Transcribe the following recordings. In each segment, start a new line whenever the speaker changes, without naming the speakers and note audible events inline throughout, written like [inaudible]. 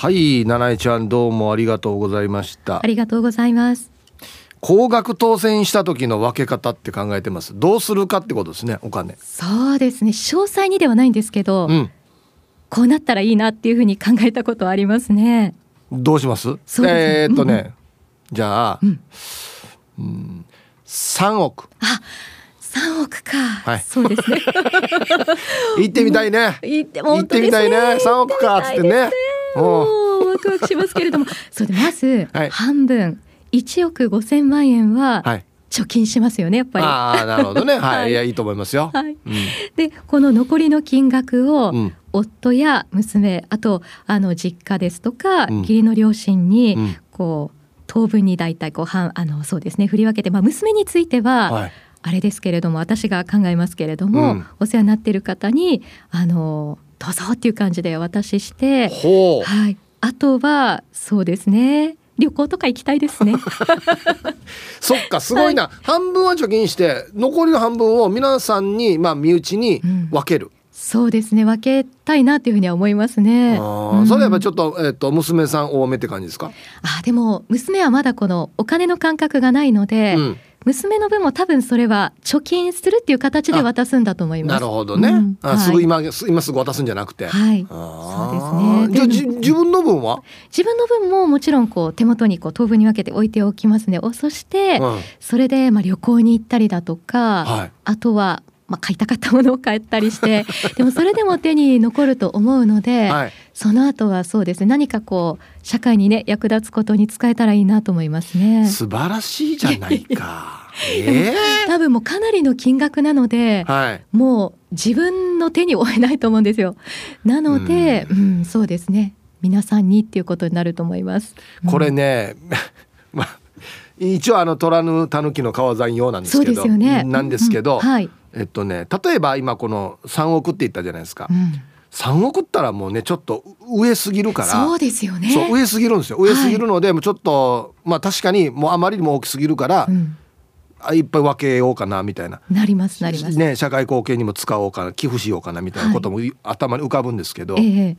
はい七重ちゃんどうもありがとうございました。
ありがとうございます。
高額当選した時の分け方って考えてます。どうするかってことですねお金。
そうですね。詳細にではないんですけど、
うん。
こうなったらいいなっていうふうに考えたことはありますね。
どうします？
すね。
えーっとね、
うんう
じゃあ、
うん。
うん、3億。
あ三億か、
はい。
そうですね。[laughs]
行ってみたいね。[laughs]
行って
行ってみたいね。3億かっつってね
もうワクワクしますけれども。[laughs] そうでまず
はい。
半分。1億5千万円は
はい。
貯金しますよねやっぱり。
ああなるほどね。はい、
はい。
い、やいいと思いますよ、
はい、
うん。
でこの残りの金額を
うん。
夫や娘あとあの実家ですとか、
うん。
義理の両親に
うん。
こう当分に大体こう半あのそうですね振り分けて、まあ、娘については、
はい。
あれですけれども私が考えますけれども、
うん。
お世話になっている方にあのどうぞっていう感じでお渡しして、はい、あとはそうですね。旅行とか行きたいですね。[laughs]
そっかすごいな、半分は貯金して残りの半分を皆さんにまあ身内に分ける、
そうですね。分けたいなというふうには思いますね。
あー。それやっぱち
ょっ
と,、えっと娘さん多めって感じですか、
あでも娘はまだこのお金の感覚がないので、
うん、
娘の分も多分それは貯金するっていう形で渡すんだと思います。
なるほどね、
うん。はい
あすぐ今今すぐ渡すんじゃなくて、
はい、
あ
そうですね。
ーじゃあじ自分の分は、
自分の分ももちろんこう手元にこう当分に分けて置いておきますね。おそして、
うん。
それでまあ旅行に行ったりだとか、
はい。
あとはまあ買いたかったものを買ったりして、[laughs] でもそれでも手に残ると思うので、
はい、
その後はそうですね何かこう社会にね役立つことに使えたらいいなと思いますね。
素晴らしいじゃないか [laughs] え
多分もうかなりの金額なので
え、はい
もう自分の手に負えないと思うんですよ。なので、うん、そうですね。皆さんにっていうことになると思います。
これね、[laughs] まあ一応あの虎ぬ狸の川山用なんです
そう
けど
ですよね。
なんですけど、
うんはい。
えっとね例えば今この3億って言ったじゃないですか、
うん。
3億ったらもうねちょっと上すぎるから。
そうですよね。
上すぎるんですよ。上すぎるので、もうちょっとまあ確かにもうあまりにも大きすぎるから、
うん。
あいっぱい分けようかなみたいな。
なりますなります。
ね、社会貢献にも使おうかな寄付しようかなみたいなこともい。頭に浮かぶんですけど、
ええ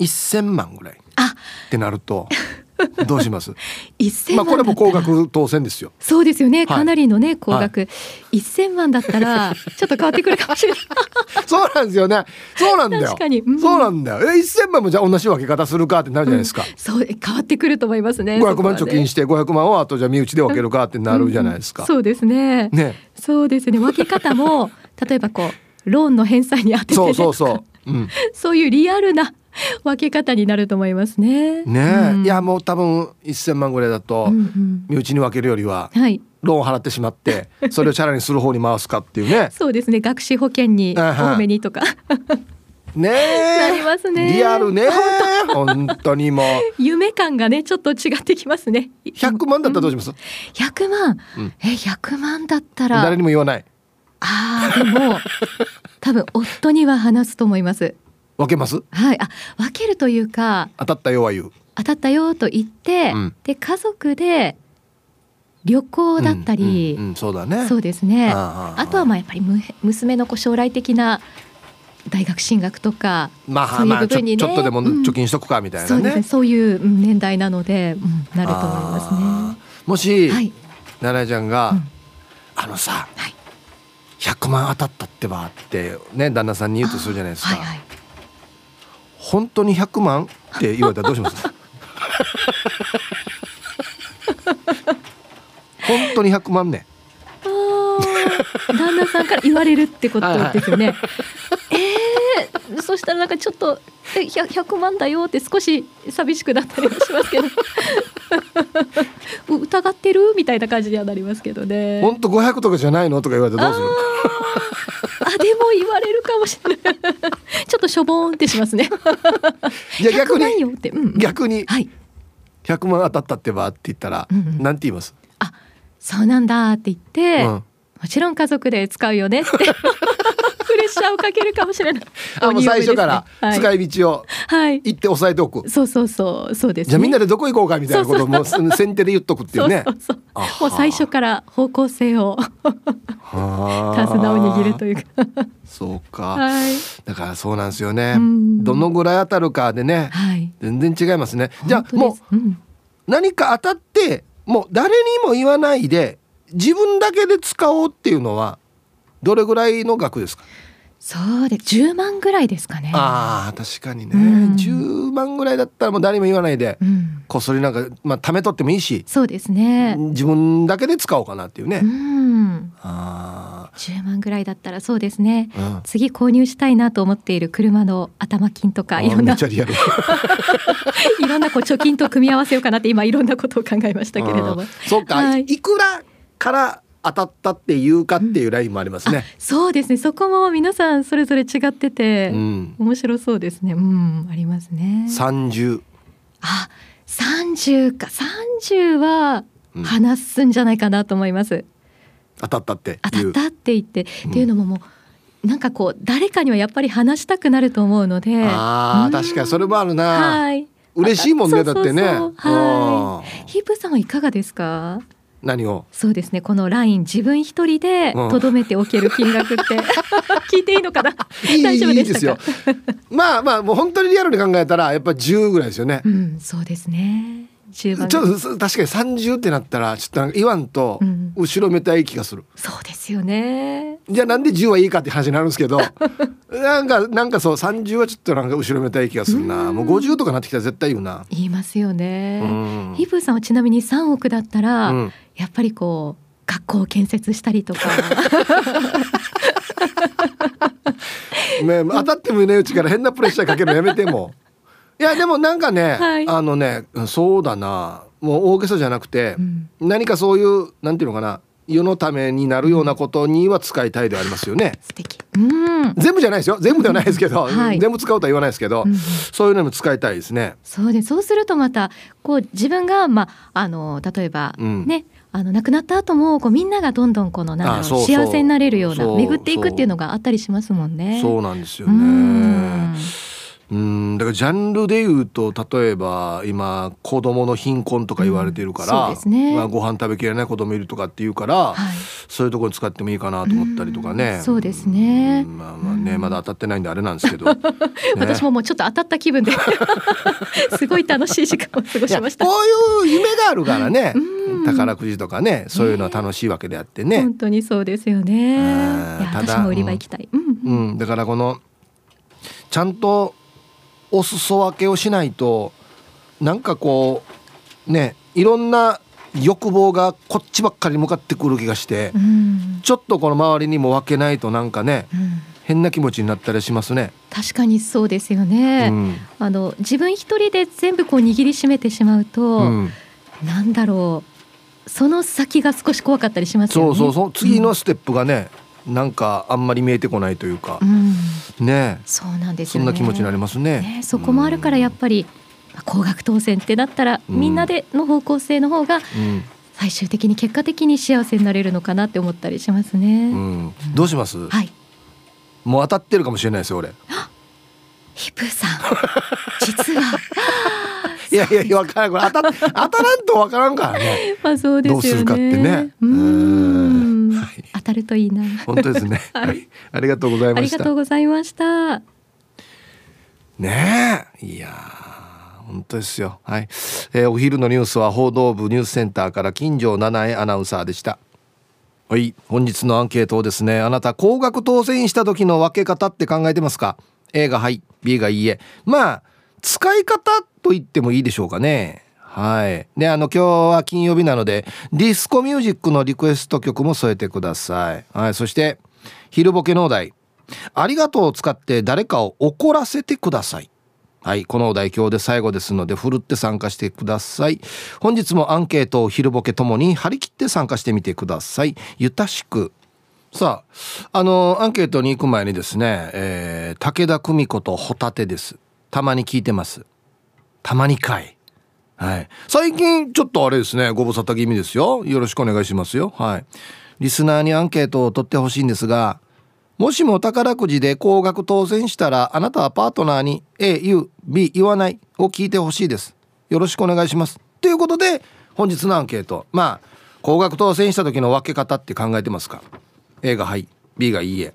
1,000万ぐらいっ
あ、
てなると [laughs] どうします？[laughs]
一千
まあ
万だったら。
これも高額当選ですよ。
そうですよね。
はい
かなりのね、高額。一千万だったら、ちょっと変わってくるかもしれない。[laughs]
そうなんですよね。そうなんだよ。
確かにうん
そうなんだよ。え、1000万もじゃあ同じ分け方するかってなるじゃないですか。
そう、変わってくると思いますね。
500万
そこはね
貯金して500万をあとじゃあ身内で分けるかってなるじゃないですか。
そうですね。
ね。
そうですね。分け方も、例えばこう、ローンの返済に当てて、ね、
そうそうそう。うん。[laughs]
そういうリアルな [laughs] 分け方になると思いますね。
ねえ、
うん
いやもう多分1000万ぐらいだと
うんうん
身内に分けるよりは
はい。
ローン払ってしまって [laughs] それをチャラにする方に回すかっていうね。
そうですね。学資保険に多めにとか
ね
なり
え。
ますね。
リアルね。本当にもう
夢感がねちょっと違ってきますね。
100万だったらどうします
？100万、
うん
え100万だったら
誰にも言わない。
あーでも多分夫には話すと思います。
分けます？
はい。あ分けるというか
当たったよは言う。
当たったよと言って、
うん
で家族で旅行だったり、
うんうんうんそうだね。
そうですね。
ああ
あとはまあやっぱりむ娘のこう将来的な大学進学とか、
まあ
そういう部分にね
ちょっとでも
うん
貯金しとくかみたいなね。
そうですね。そういううん年代なので、うん、なると思い
あ
ます
ー
ね。
もし、
はい。
奈々ちゃんが、
うん
あのさ、
はい
100万当たったってばってね旦那さんに言うとするじゃないですか。
はいはい。
本当に100万？って言われたらどうします？[laughs] 本当に100万ね。
旦那さんから言われるってことですよね。えー、そしたらなんかちょっとえ 100, 100万だよって少し寂しくなったりもしますけど。[laughs] 疑ってる？みたいな感じにはなりますけどね。
本当500とかじゃないの？とか言われたらどうする？
あでも言われるかもしれない。[laughs] ちょっとしょぼーんってしますね。[laughs]
いや逆
100万
に。
うんうん
逆に
はい。
100万当たったってばって言ったら、
うんうん
なんて言います、
あそうなんだって言って、
うん
もちろん家族で使うよねって振レッシャーをかけるかもしれない。
あもう最初から使
はい、
い道を
はい、
言って押さえておく、
そうそうそうそうです、ね、
じゃあみんなでどこ行こうかみたいなことをもう先手で言っとくっていうね。
そうそうそう。
あは
もう最初から方向性を
はあ。
手綱を握るというか。
そうか、
はい。
だからそうなんですよね。
うん。
どのぐらい当たるかでね
はい。
全然違いますね。じゃあも
すうん。
う何か当たってもう誰にも言わないで自分だけで使おうっていうのはどれぐらいの額ですか？
そうで10万ぐらいですかね。
あー確かにね、
うん。
10万ぐらいだったらもう誰にも言わないで
うん、
こっそりなんかまあ貯めとってもいいし
そうですね。
自分だけで使おうかなっていうね、
うん。
あ
10万ぐらいだったらそうですね。
ー、うん。
次購入したいなと思っている車の頭金とか
あ
いろんな。[laughs] いろんなこう貯金と組み合わせようかなって今いろんなことを考えましたけれども。
うんそうか、
はい。
い、くらから当たったっていうかっていうラインもありますね。
そうですね。そこも皆さんそれぞれ違ってて、
うん、
面白そうですね。うんありますね。
三十、
あ30か。30は
うん。
話すんじゃないかなと思います、
当たったって
当た
いう。
ったって言って、
うん。
っていうのももうなんかこう誰かにはやっぱり話したくなると思うので。
あ確かにそれもあるな。
はい。
嬉しいもんねだってね。
は
うん
ヒープさんはいかがですか？
何を？
そうですね。このライン自分一人で
うん。
とどめておける金額って。[laughs] 聞いていいのかな？大丈夫
いいですよ。まあまあもう本当にリアルに考えたらやっぱ十ぐらいですよね。
う。んそうですね。10番。
ちょっと確かに三十ってなったらちょっとなんか言わんと
うん。
後ろめたい気がする。
そうですよね。
じゃあなんで10はいいかって話になるんですけどなんかなんかそう30はちょっとなんか後ろめたい気がするな。
うん。
もう50とかなってきたら絶対言うな。
言いますよね、
うん。
ヒープさんはちなみに3億だったら、
うん。
やっぱりこう学校を建設したりとか。[laughs]
ね当たってもいないうちから変なプレッシャーかけるのやめても。[laughs] いやでもなんかね、
はい。
あのねそうだな。もう大げさじゃなくて
う、ん。
何かそういうなんていうのかな世のためになるようなことには使いたいではありますよね。
素敵。うん、
全部じゃないですよ。[laughs] 全部ではないですけど、
はい。
全部使うとは言わないですけど、
うん。
そういうのも使いたいですね。
そうです。そうするとまたこう自分が、まあ、あの例えば、
うん。
ねあの亡くなった後もこうみんながどんどんこのなん幸せになれるような巡っていくっていうのがあったりしますもんね。
そうなんですよ
う
ね
ん
うんだからジャンルで言うと例えば今子供の貧困とか言われてるから、
うんそうですね。
まあ、ご飯食べきれない子供いるとかっていうから、
はい。
そういうところに使ってもいいかなと思ったりとかね。
うんそうですね。
うんまあまあね、
うん。
まだ当たってないんであれなんですけど、[laughs] ね。
私ももうちょっと当たった気分で [laughs] すごい楽しい時間を過ごしました。
こういう夢があるからね
うん。
宝くじとかねそういうのは楽しいわけであってね。
本当にそうですよね。私も売り場行きたい。うん。うん。
うん、だからこのちゃんとお裾分けをしないとなんかこうねいろんな欲望がこっちばっかり向かってくる気がして
うん
ちょっとこの周りにも分けないとなんかね
うん
変な気持ちになったりしますね。
確かにそうですよね。
うん
あの自分一人で全部こう握りしめてしまうと、
うん
なんだろうその先が少し怖かったりしますよね。
そうそうそう次のステップがね、なんかあんまり見えてこないというか
う、ん、
ね
そうなんですよね。
そんな気持ちになりますね。
ねそこもあるからやっぱり、まあ高額当選ってなったら、
うん
みんなでの方向性の方が
うん
最終的に結果的に幸せになれるのかなって思ったりしますね。
うん、どうします、
はい。
もう当たってるかもしれないですよ俺。
ヒプさん実は [laughs]
いやいやいやわからんこれ当た当たらんとわからんからね。[laughs]
まあそうですよね。
どうするかってね
うーん
うんはい
当たるといいな。
本当ですね。[laughs]
はい
はい、ありがとうござい
あ
ました。
りがとうございました。
ねえ、いやー、本当ですよ。はい、えーお昼のニュースは報道部ニュースセンターから金城七重アナウンサーでした。はい、本日のアンケートをですね、あなた高額当選した時の分け方って考えてますか ?A がはい、B がいいえ。まあ、使い方と言ってもいいでしょうかね。はい。で、あの、今日は金曜日なので、ディスコミュージックのリクエスト曲も添えてください。はい。そして、昼ボケのお題。ありがとうを使って誰かを怒らせてください。はい。このお題今日で最後ですので、ふるって参加してください。本日もアンケートを昼ボケともに張り切って参加してみてください。ゆたしく。さあ、あの、アンケートに行く前にですね、えー武田久美子とホタテです。たまに聞いてます。たまにかい。はい。最近ちょっとあれですね、ご無沙汰気味ですよ。よろしくお願いしますよ。はい。リスナーにアンケートを取ってほしいんですが、もしも宝くじで高額当選したらあなたはパートナーに A 言う B 言わないを聞いてほしいですよろしくお願いしますということで本日のアンケートまあ高額当選した時の分け方って考えてますか？A がはい B がいいえ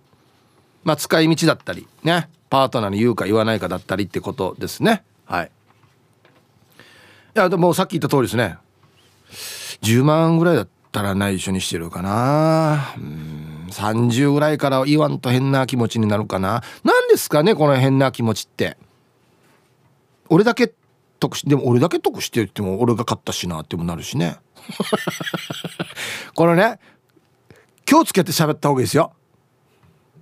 まあ使い道だったりねパートナーに言うか言わないかだったりってことですねはいやでもさっき言った通りですね。10万ぐらいだったら内緒にしてるかな。うん30ぐらいから言わんと変な気持ちになるかな。何ですかねこの変な気持ちって。俺だけ得しでも俺だけ得してるっても俺が勝ったしなってもなるしね。[laughs] これね気をつけて喋った方がいいですよ。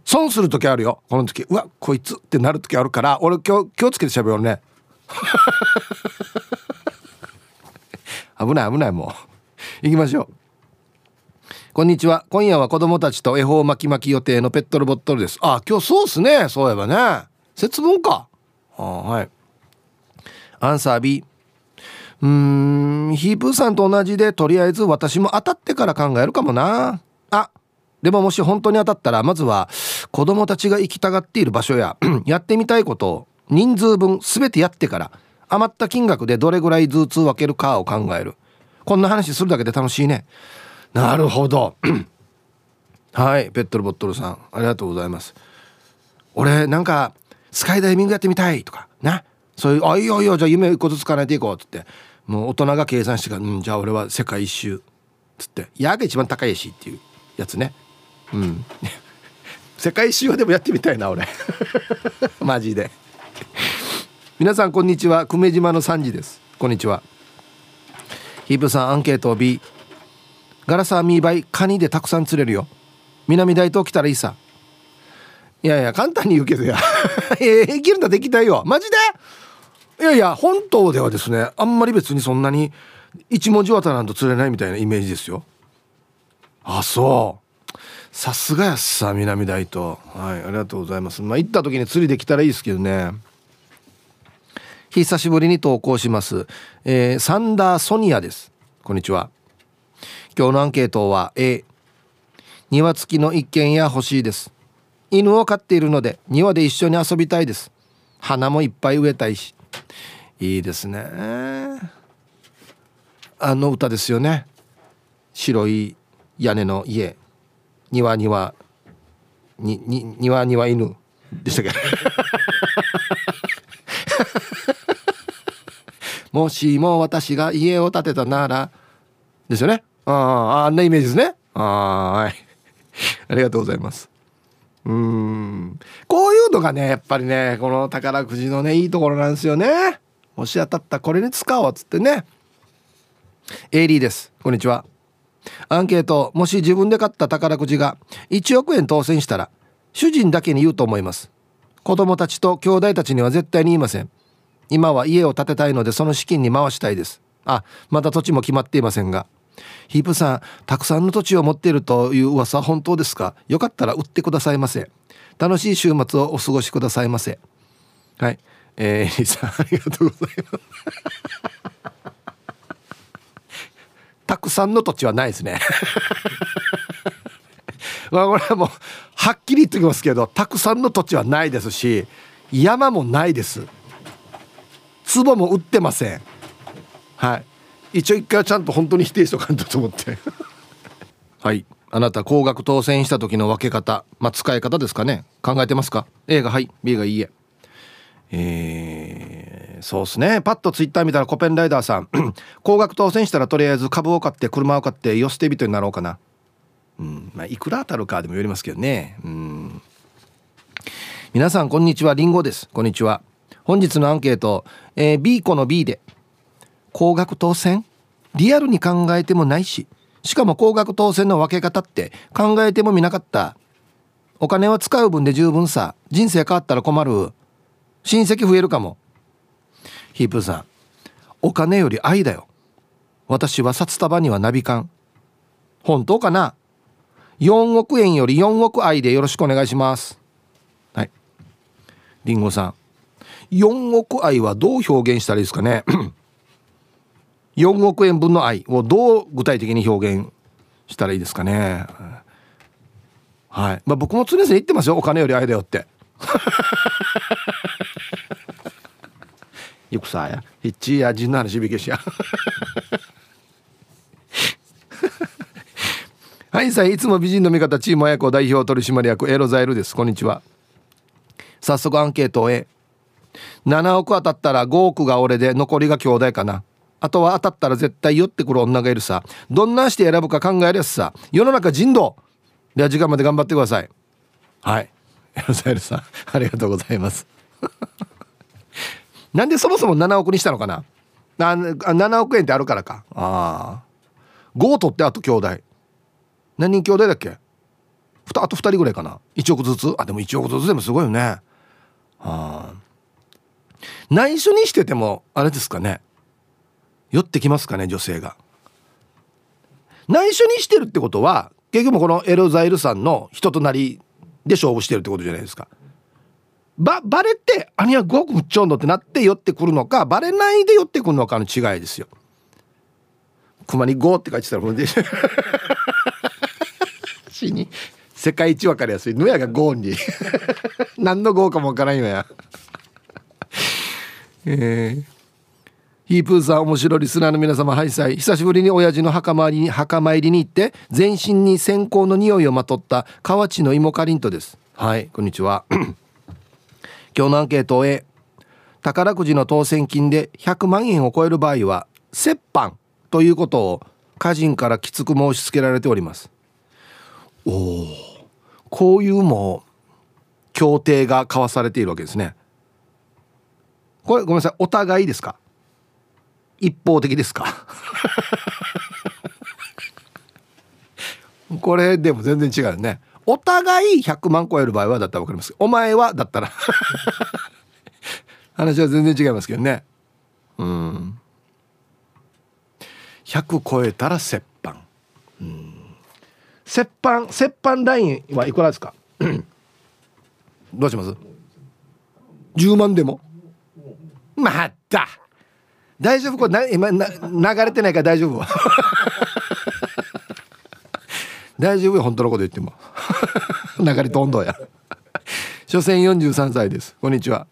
損する時あるよ。この時うわこいつってなる時あるから俺今日気をつけて喋るね。[laughs] 危ない危ないもう。[laughs] 行きましょう。こんにちは。今夜は子供たちと恵方巻き巻き予定のペットルボットルです。あ今日そうっすね。そういえばね。節分か。あはい。アンサー B うーんヒープーさんと同じでとりあえず私も当たってから考えるかもな。あでももし本当に当たったらまずは子供たちが行きたがっている場所や [clears throat] やってみたいことを人数分全てやってから余った金額でどれぐらいずつ分けるかを考える。こんな話するだけで楽しいね。なるほど。[clears throat] はいペットルボットルさんありがとうございます。俺なんかスカイダイビングやってみたいとかな。そういう「あいいよいいよじゃあ夢一個ずつ叶えていこう」っつって。もう大人が計算してから「うんじゃあ俺は世界一周」っつって「やが一番高いし」っていうやつね。うん。[laughs] 世界一周はでもやってみたいな俺。[laughs] マジで。皆さんこんにちは。久米島の3時です。こんにちは。ヒープさんアンケート B ガラサーミーバイカニでたくさん釣れるよ。南大東来たらいいさ。いやいや簡単に言うけどや。[laughs] えできるんだできたいよ。マジで？いやいや本島ではですねあんまり別にそんなに一文字渡らんと釣れないみたいなイメージですよ。あそう。さすがやっさ南大東。はいありがとうございます。まあ行った時に釣りできたらいいですけどね。久しぶりに投稿します、えー、サンダーソニアです。こんにちは。今日のアンケートは A 庭付きの一軒家欲しいです。犬を飼っているので庭で一緒に遊びたいです。花もいっぱい植えたいし。いいですね。あの歌ですよね。白い屋根の家。庭庭にに庭庭犬でしたっけ？[laughs] もしも私が家を建てたならですよね？あああんなイメージですね。はい。[laughs] ありがとうございます。うん。こういうのがねやっぱりねこの宝くじのねいいところなんですよね。もし当たったこれに使おうっつってね。エイリーです。こんにちは。アンケート。もし自分で買った宝くじが1億円当選したら主人だけに言うと思います。子供たちと兄弟たちには絶対に言いません。今は家を建てたいのでその資金に回したいです。あまだ土地も決まっていませんが。ヒープさんたくさんの土地を持っているという噂は本当ですか？よかったら売ってくださいませ。楽しい週末をお過ごしくださいませ。はい。えー、さんありがとうございます。たくさんの土地はないですね。[laughs] まあこれはもうはっきり言っておきますけどたくさんの土地はないですし山もないです。壺も売ってません。はい。一応一回ちゃんと本当に否定しとかんとと思って。[laughs] はい。あなた高額当選した時の分け方。まあ使い方ですかね。考えてますか？A がはい B がいいえ。えー、そうっすね。パッとツイッター見たらコペンライダーさん。[clears throat] 高額当選したらとりあえず株を買って車を買ってよ捨て人になろうかな。うん。まあいくら当たるかでもよりますけどね。うん。皆さんこんにちは。りんごです。こんにちは。本日のアンケート、えー、B 子の B で高額当選？リアルに考えてもないし。しかも高額当選の分け方って考えてもみなかった。お金は使う分で十分さ。人生変わったら困る。親戚増えるかも。ヒープさん。お金より愛だよ。私は札束にはナビカン本当かな？4億円より4億愛でよろしくお願いします。はい。りんごさん。4億愛はどう表現したらいいですかね？[clears throat] 4億円分の愛をどう具体的に表現したらいいですかね？はい。まあ僕も常々言ってますよ。お金より愛だよって。[laughs] よくさやヒッチやジンの話びけしや。[laughs] はいさいいつも美人の味方チーム親子代表取締役エロザエルです。こんにちは。早速アンケートを A 7億当たったら5億が俺で残りが兄弟かな。あとは当たったら絶対寄ってくる女がいるさ。どんなして選ぶか考えるやつさ世の中人道。では時間まで頑張ってください。はい。エロザエルさんありがとうございます。[laughs] なんでそもそも7億にしたのかな？あ7億円ってあるからか。ああ。5取ってあと兄弟。何人兄弟だっけ？あと2人ぐらいかな。1億ずつ？あでも1億ずつでもすごいよね。はあ。内緒にしててもあれですかね。寄ってきますかね女性が。内緒にしてるってことは結局このエロザイルさんの人となりで勝負してるってことじゃないですか。ばバレて「あには5億むっちゃうんの」ってなって寄ってくるのかバレないで寄ってくるのかの違いですよ。熊に5って書いてたらもうで死に世界一わかりやすい。野屋が5に。[laughs] 何の5かもわからんよや。えー、ヒープーさん面白いリスナーの皆様ハイサイ久しぶりに親父の墓参りに墓参りに行って全身に線香の匂いをまとった河内の芋かりんとです。はいこんにちは。[clears throat] 今日のアンケートを A 宝くじの当選金で100万円を超える場合は折半ということを家人からきつく申し付けられております。おおこういうも協定が交わされているわけですね。これごめんなさいお互いですか？一方的ですか？[laughs] これでも全然違うね。お互い100万超える場合はだったら分かります。お前はだったら。[laughs] 話は全然違いますけどね。うん。100超えたら折半。うん。折半折半ラインはいくらですか？どうします？10万でも？また。大丈夫？これな今な流れてないから大丈夫？[laughs] 大丈夫よ本当のこと言っても。[laughs] 流れとんどや。所詮43歳です。こんにちは。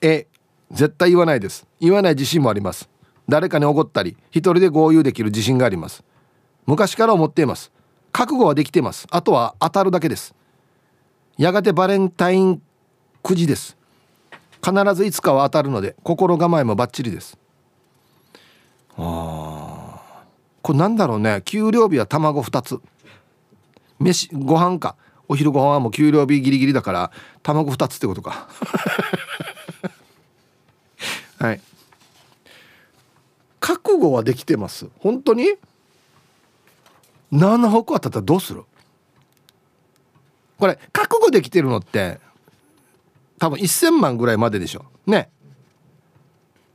え絶対言わないです。言わない自信もあります。誰かにおごったり一人で合流できる自信があります。昔から思っています。覚悟はできています。あとは当たるだけです。やがてバレンタイン9時です。必ずいつかは当たるので心構えもバッチリです。あこれなんだろうね。給料日は卵2つ。飯ご飯か。お昼ご飯はもう給料日ギリギリだから卵2つってことか。[laughs] はい。覚悟はできてます。本当に？7億当たったらどうする？これ覚悟できてるのって多分1,000万ぐらいまででしょ。ね。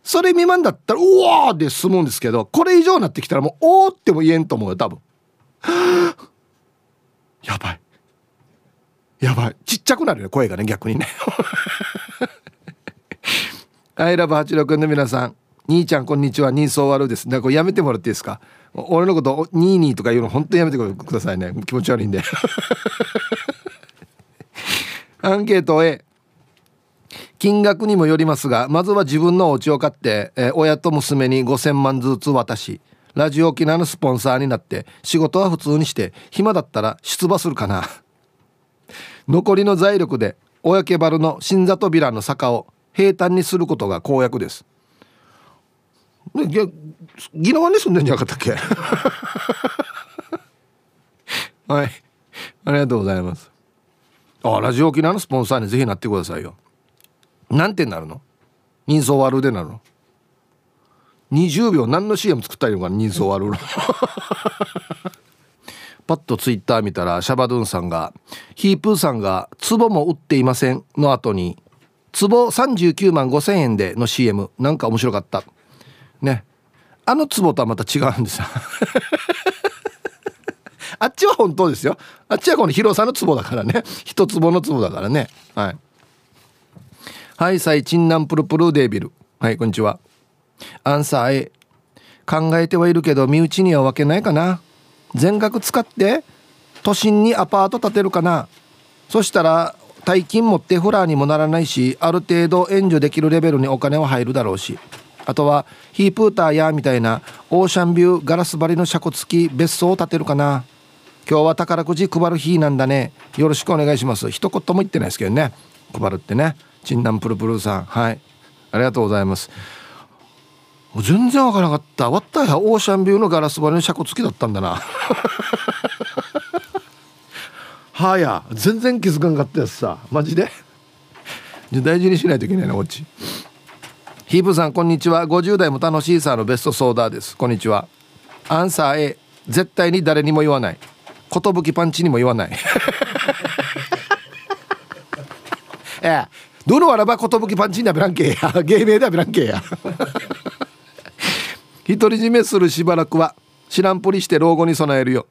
それ未満だったら「うわ!」で済むんですけどこれ以上になってきたらもう「おー」っても言えんと思うよ多分。[gasps] やばい。やばい。ちっちゃくなるよ声がね逆にね。アイラブ86の皆さん。兄ちゃんこんにちは。人相悪いです。だからやめてもらっていいですか？俺のことニーニーとか言うの本当にやめてくださいね。気持ち悪いんで。[laughs] アンケート A 金額にもよりますがまずは自分のお家を買って、えー、親と娘に5,000万ずつ渡しラジオ沖縄のスポンサーになって仕事は普通にして暇だったら出馬するかな。[laughs] 残りの財力で親家原の新里ビラの坂を平坦にすることが公約です。ねぎ宜野湾に住んでんじゃなかったっけ？[laughs] はい。ありがとうございます。あラジオ沖縄のスポンサーにぜひなってくださいよ。なんてなるの？人相悪でなるの？20秒何の CM 作ったらいいのかな人相悪の。[laughs] パッとツイッター見たらシャバドゥンさんがヒープーさんが「壺も売っていません」の後に「壺39万5千円で」の CM なんか面白かった。ね。あの壺とはまた違うんですよ。[laughs] あっちは本当ですよ。あっちはこの広さの壺だからね。一壺の壺だからね。はい。はいさいチンナンプルプルデービル。はいこんにちは。アンサー A 考えてはいるけど身内には分けないかな。全額使って都心にアパート建てるかな。そしたら大金持ってフラーにもならないしある程度援助できるレベルにお金は入るだろうし。あとはヒープーターやみたいなオーシャンビューガラス張りの車庫付き別荘を建てるかな。今日は宝くじ配る日なんだね。よろしくお願いします。一言も言ってないですけどね。配るってね。チンナンプルプルさん。はい。ありがとうございます。全然わからなかった。終わったやオーシャンビューのガラス張りの車庫付きだったんだな。はや。全然気づかんかったやつさ。マジで？大事にしないといけないなこっち。ヒープさんこんにちは。50代も楽しいさのベストソーダーです。こんにちは。アンサー A 絶対に誰にも言わない。寿パンチにも言わない。[laughs] ええ。どのわらば寿パンチにはべらんけや。[laughs] 芸名ではべらんけや。[laughs] 独り占めするしばらくは知らんぷりして老後に備えるよ。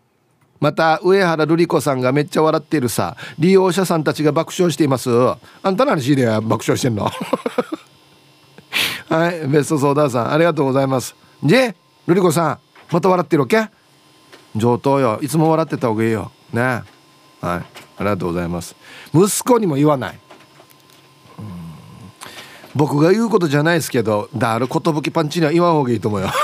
また上原瑠璃子さんがめっちゃ笑ってるさ。利用者さんたちが爆笑しています。あんたの話で爆笑してんの？[laughs] はいベストソーダーさんありがとうございます。じゃ瑠璃子さんまた笑ってるわけ？上等よ。いつも笑ってた方がいいよ。ね。はいありがとうございます。息子にも言わない。僕が言うことじゃないですけどだる寿パンチには言わん方がいいと思うよ。[laughs]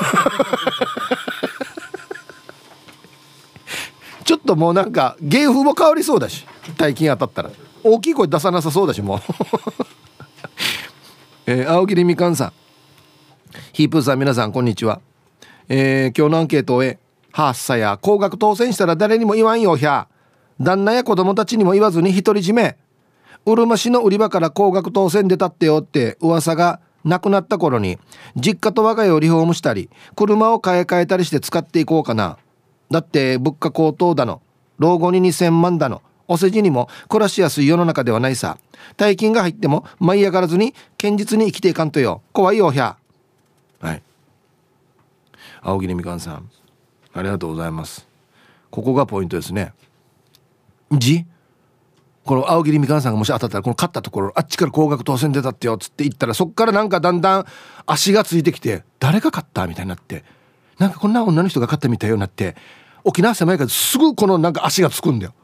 ちょっともうなんか芸風も変わりそうだし大金当たったら。大きい声出さなさそうだしもう。[laughs] えー、青桐みかんさん。ヒープーさん皆さんこんにちは、えー、今日のアンケートをえはっさや高額当選したら誰にも言わんよひゃ。旦那や子供たちにも言わずに独り占め。うるま市の売り場から高額当選出たってよって噂がなくなった頃に実家と我が家をリフォームしたり車を買い替えたりして使っていこうかな。だって物価高騰だの老後に2000万だのお世辞にも暮らしやすい世の中ではないさ。大金が入っても舞い上がらずに堅実に生きていかんとよ。怖いよひゃ。はい。青桐みかんさんありがとうございます。ここがポイントですね。じこの青桐みかんさんがもし当たったらこの勝ったところあっちから高額当選出たってよっつって言ったらそっからなんかだんだん足がついてきて誰が勝ったみたいになってなんかこんな女の人が勝ったみたいようになって沖縄狭いからすぐこのなんか足がつくんだよ。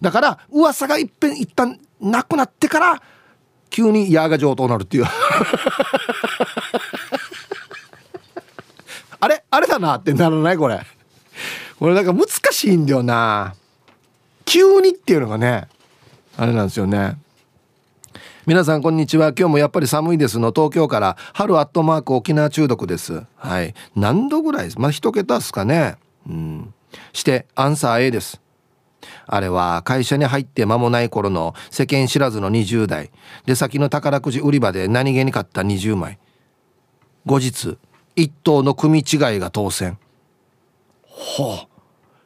だから噂がいっぺん一旦なくなってから急にヤーが上等なるっていう。[laughs] あれあれだなってならないこれ。これなんか難しいんだよな。急にっていうのがねあれなんですよね。皆さんこんにちは。今日もやっぱり寒いですの。東京から春アットマーク沖縄中毒です。はい。何度ぐらいです？まあ一桁ですかね。うん。してアンサー A です。あれは会社に入って間もない頃の世間知らずの20代。で先の宝くじ売り場で何気に買った20枚。後日一等の組違いが当選。ほう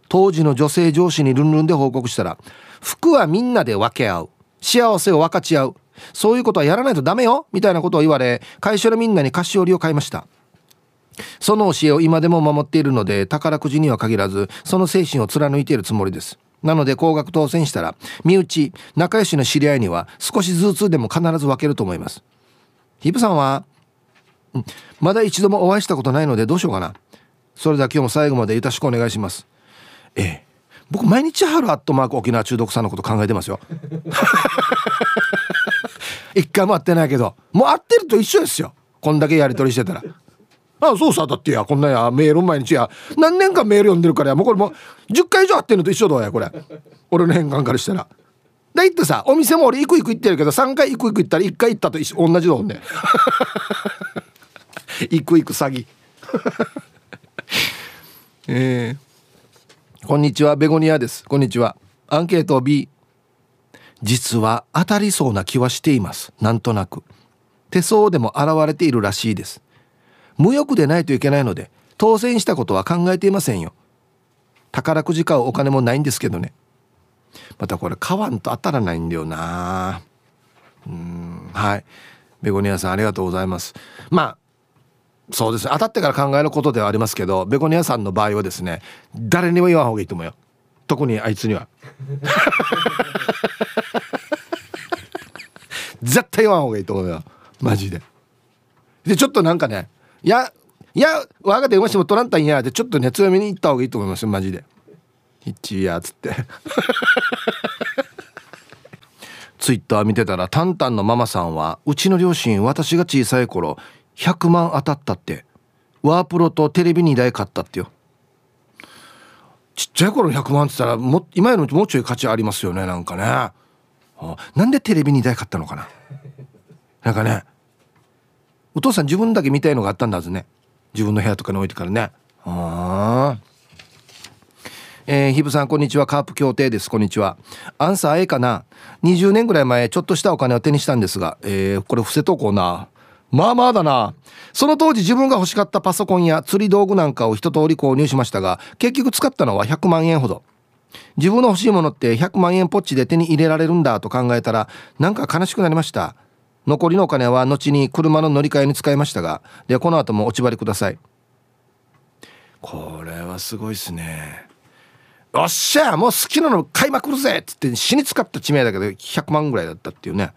当時の女性上司にルンルンで報告したら服はみんなで分け合う。幸せを分かち合う。そういうことはやらないとダメよ。みたいなことを言われ会社のみんなに菓子折りを買いました。その教えを今でも守っているので宝くじには限らずその精神を貫いているつもりです。なので高額当選したら身内仲良しの知り合いには少しずつでも必ず分けると思います。ヒプさんは、うん、まだ一度もお会いしたことないのでどうしようかな。それでは今日も最後までよろしくお願いします。ええ。僕毎日春アットマーク沖縄中毒さんのこと考えてますよ。[laughs] 一回も会ってないけどもう会ってると一緒ですよ。こんだけやり取りしてたら。ああそうさだってやこんなやメール毎日や。何年間メール読んでるからや。もうこれもう10回以上会ってんのと一緒だやこれ。俺の変換からしたら。だいってさお店も俺行く行く行ってるけど3回行く行く行ったら1回行ったと一緒同じだもんね [laughs] 行く行く詐欺。[laughs] えー、こんにちはベゴニアです。こんにちは。アンケート B 実は当たりそうな気はしています。なんとなく。手相でも現れているらしいです。無欲でないといけないので当選したことは考えていませんよ。宝くじ買うお金もないんですけどね。またこれ買わんと当たらないんだよな。うんはい。ベゴニアさんありがとうございます。まあそうです。当たってから考えることではありますけどベゴニアさんの場合はですね誰にも言わん方がいいと思うよ。特にあいつには。[laughs] 絶対言わん方がいいと思うよ。マジで。でちょっとなんかねいやいや我が電話しても取らんたんやでちょっとね強めに行った方がいいと思いますよマジで。ヒッチーやつって。[laughs] ツイッター見てたらタンタンのママさんはうちの両親私が小さい頃100万当たったって。ワープロとテレビ2台買ったってよ。ちっちゃい頃100万って言ったらも今よりもうちょい価値ありますよねなんかね。あなんでテレビ2台買ったのかな。なんかね。お父さん自分だけ見たいのがあったんだはずね。自分の部屋とかに置いてからね。ああえー、ひぶさんこんにちは。カープ協定です。こんにちは。アンサー A かな。20年ぐらい前ちょっとしたお金を手にしたんですが、えー、これ伏せとこうな。まあまあだな。その当時自分が欲しかったパソコンや釣り道具なんかを一通り購入しましたが結局使ったのは100万円ほど。自分の欲しいものって100万円ポッチで手に入れられるんだと考えたらなんか悲しくなりました。残りのお金は後に車の乗り換えに使いましたがでこの後もお縛りください。これはすごいっすね。よっしゃもう好きなの買いまくるぜっつって死に使った地名だけど100万ぐらいだったっていうね。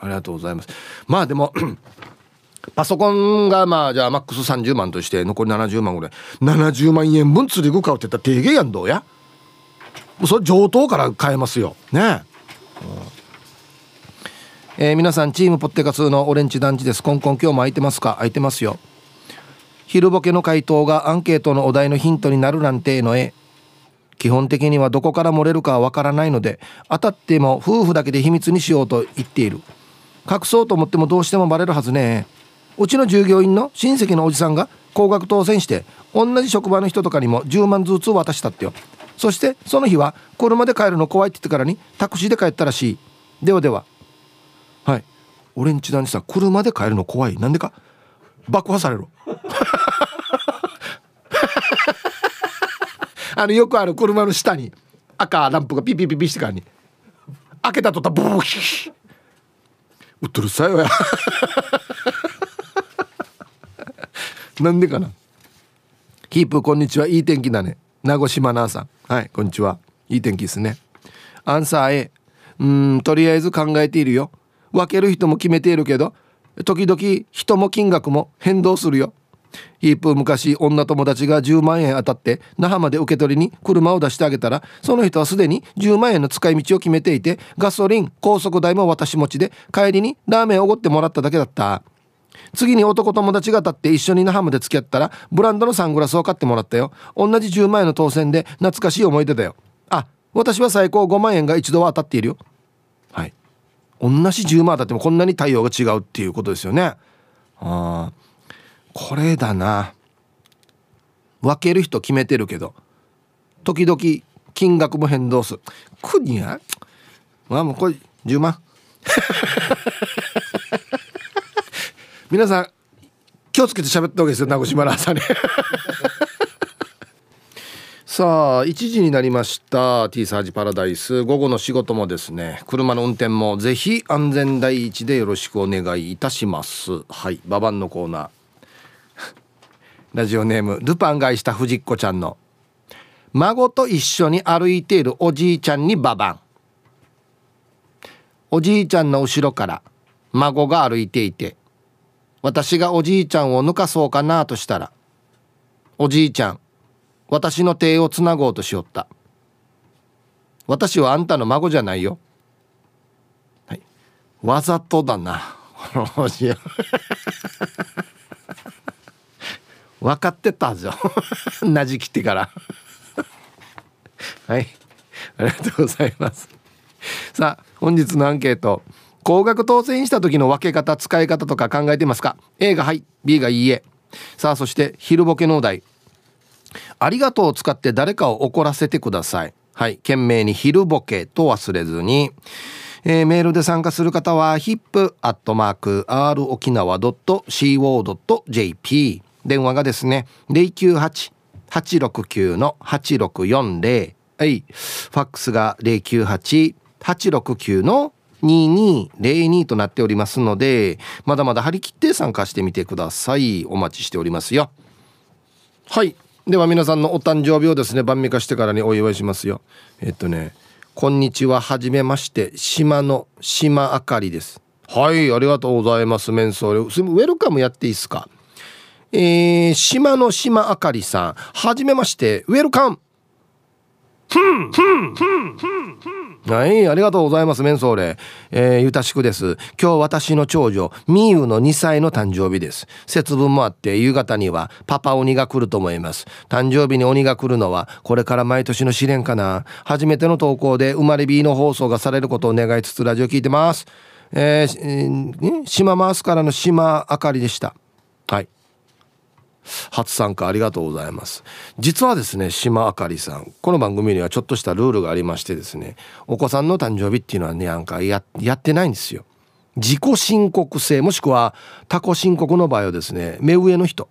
ありがとうございます。まあでも [clears throat] パソコンがまあじゃあマックス30万として残り70万ぐらい。70万円分釣り具買うって言ったら低減やんどうや？もうそれ上等から買えますよ。ねえ。ー、皆さんチームポッテカツのオレンジ団地です。コンコン今日も空いてますか？空いてますよ。昼ボケの回答がアンケートのお題のヒントになるなんての絵基本的にはどこから漏れるかはわからないので当たっても夫婦だけで秘密にしようと言っている。隠そうと思ってもどうしてもバレるはずね。うちの従業員の親戚のおじさんが高額当選して同じ職場の人とかにも10万ずつ渡したってよ。そしてその日は車で帰るの怖いって言ってからにタクシーで帰ったらしい。ではでは。はい。俺んちだにさ車で帰るの怖い。なんでか？爆破される [laughs] あのよくある車の下に赤ランプがピピピピしてからに開けたとたブーヒ。うっとるさいわや。なんでかな？キープこんにちは。いい天気だね。名護島奈さんはいこんにちは。いい天気ですね。アンサー A うんとりあえず考えているよ。分ける人も決めているけど時々人も金額も変動するよ。ヒープ昔女友達が10万円当たって那覇まで受け取りに車を出してあげたらその人はすでに10万円の使い道を決めていてガソリン高速代も渡し持ちで帰りにラーメンおごってもらっただけだった。次に男友達が立って一緒に那覇まで付き合ったらブランドのサングラスを買ってもらったよ。同じ10万円の当選で懐かしい思い出だよ。あ私は最高5万円が一度は当たっているよ。はい。同じ10万当たってもこんなに対応が違うっていうことですよね。ああこれだな。分ける人決めてるけど。時々金額も変動する。国やまあもうこれ10万。[laughs] 皆さん気をつけて喋ったわけですよ名越村朝ねさあ1時になりました T サージパラダイス。午後の仕事もですね車の運転もぜひ安全第一でよろしくお願いいたします。はいババンのコーナー。ラジオネームルパンがいした藤子ちゃんの。孫と一緒に歩いているおじいちゃんにババン。おじいちゃんの後ろから孫が歩いていて私がおじいちゃんを抜かそうかなとしたらおじいちゃん私の手をつなごうとしよった。私はあんたの孫じゃないよ。はい。わざとだなおじい。分かってたぞ。[laughs] なじきってから。はい。ありがとうございます。さあ本日のアンケート。高額当選した時の分け方使い方とか考えてますか？A がはい。B がいいえ。さあそして昼ボケのお題。ありがとうを使って誰かを怒らせてください。はい。懸命に昼ボケと忘れずに。えー、メールで参加する方は hip.r 沖縄 .co.jp 電話がですね098-869の8640はい。ファックスが098-869の2202となっておりますのでまだまだ張り切って参加してみてください。お待ちしておりますよ。はい。では皆さんのお誕生日をですね晩味化してからにお祝いしますよ。えっとねこんにちははじめまして島の島あかりです。はいありがとうございますメンソール。ウェルカムやっていいですか？えー、島の島あかりさんはじめましてウェルカムはい、ありがとうございます、メンソーレ。えー、ゆたしくです。今日私の長女、みゆの2歳の誕生日です。節分もあって、夕方にはパパ鬼が来ると思います。誕生日に鬼が来るのは、これから毎年の試練かな。初めての投稿で生まれ日の放送がされることを願いつつ、ラジオ聞いてます。えー、えー、島マースからの島あかりでした。はい。初参加ありがとうございます。実はですね島あかりさんこの番組にはちょっとしたルールがありましてですねお子さんの誕生日っていうのはねなんかやってないんですよ。自己申告制もしくは他己申告の場合はですね目上の人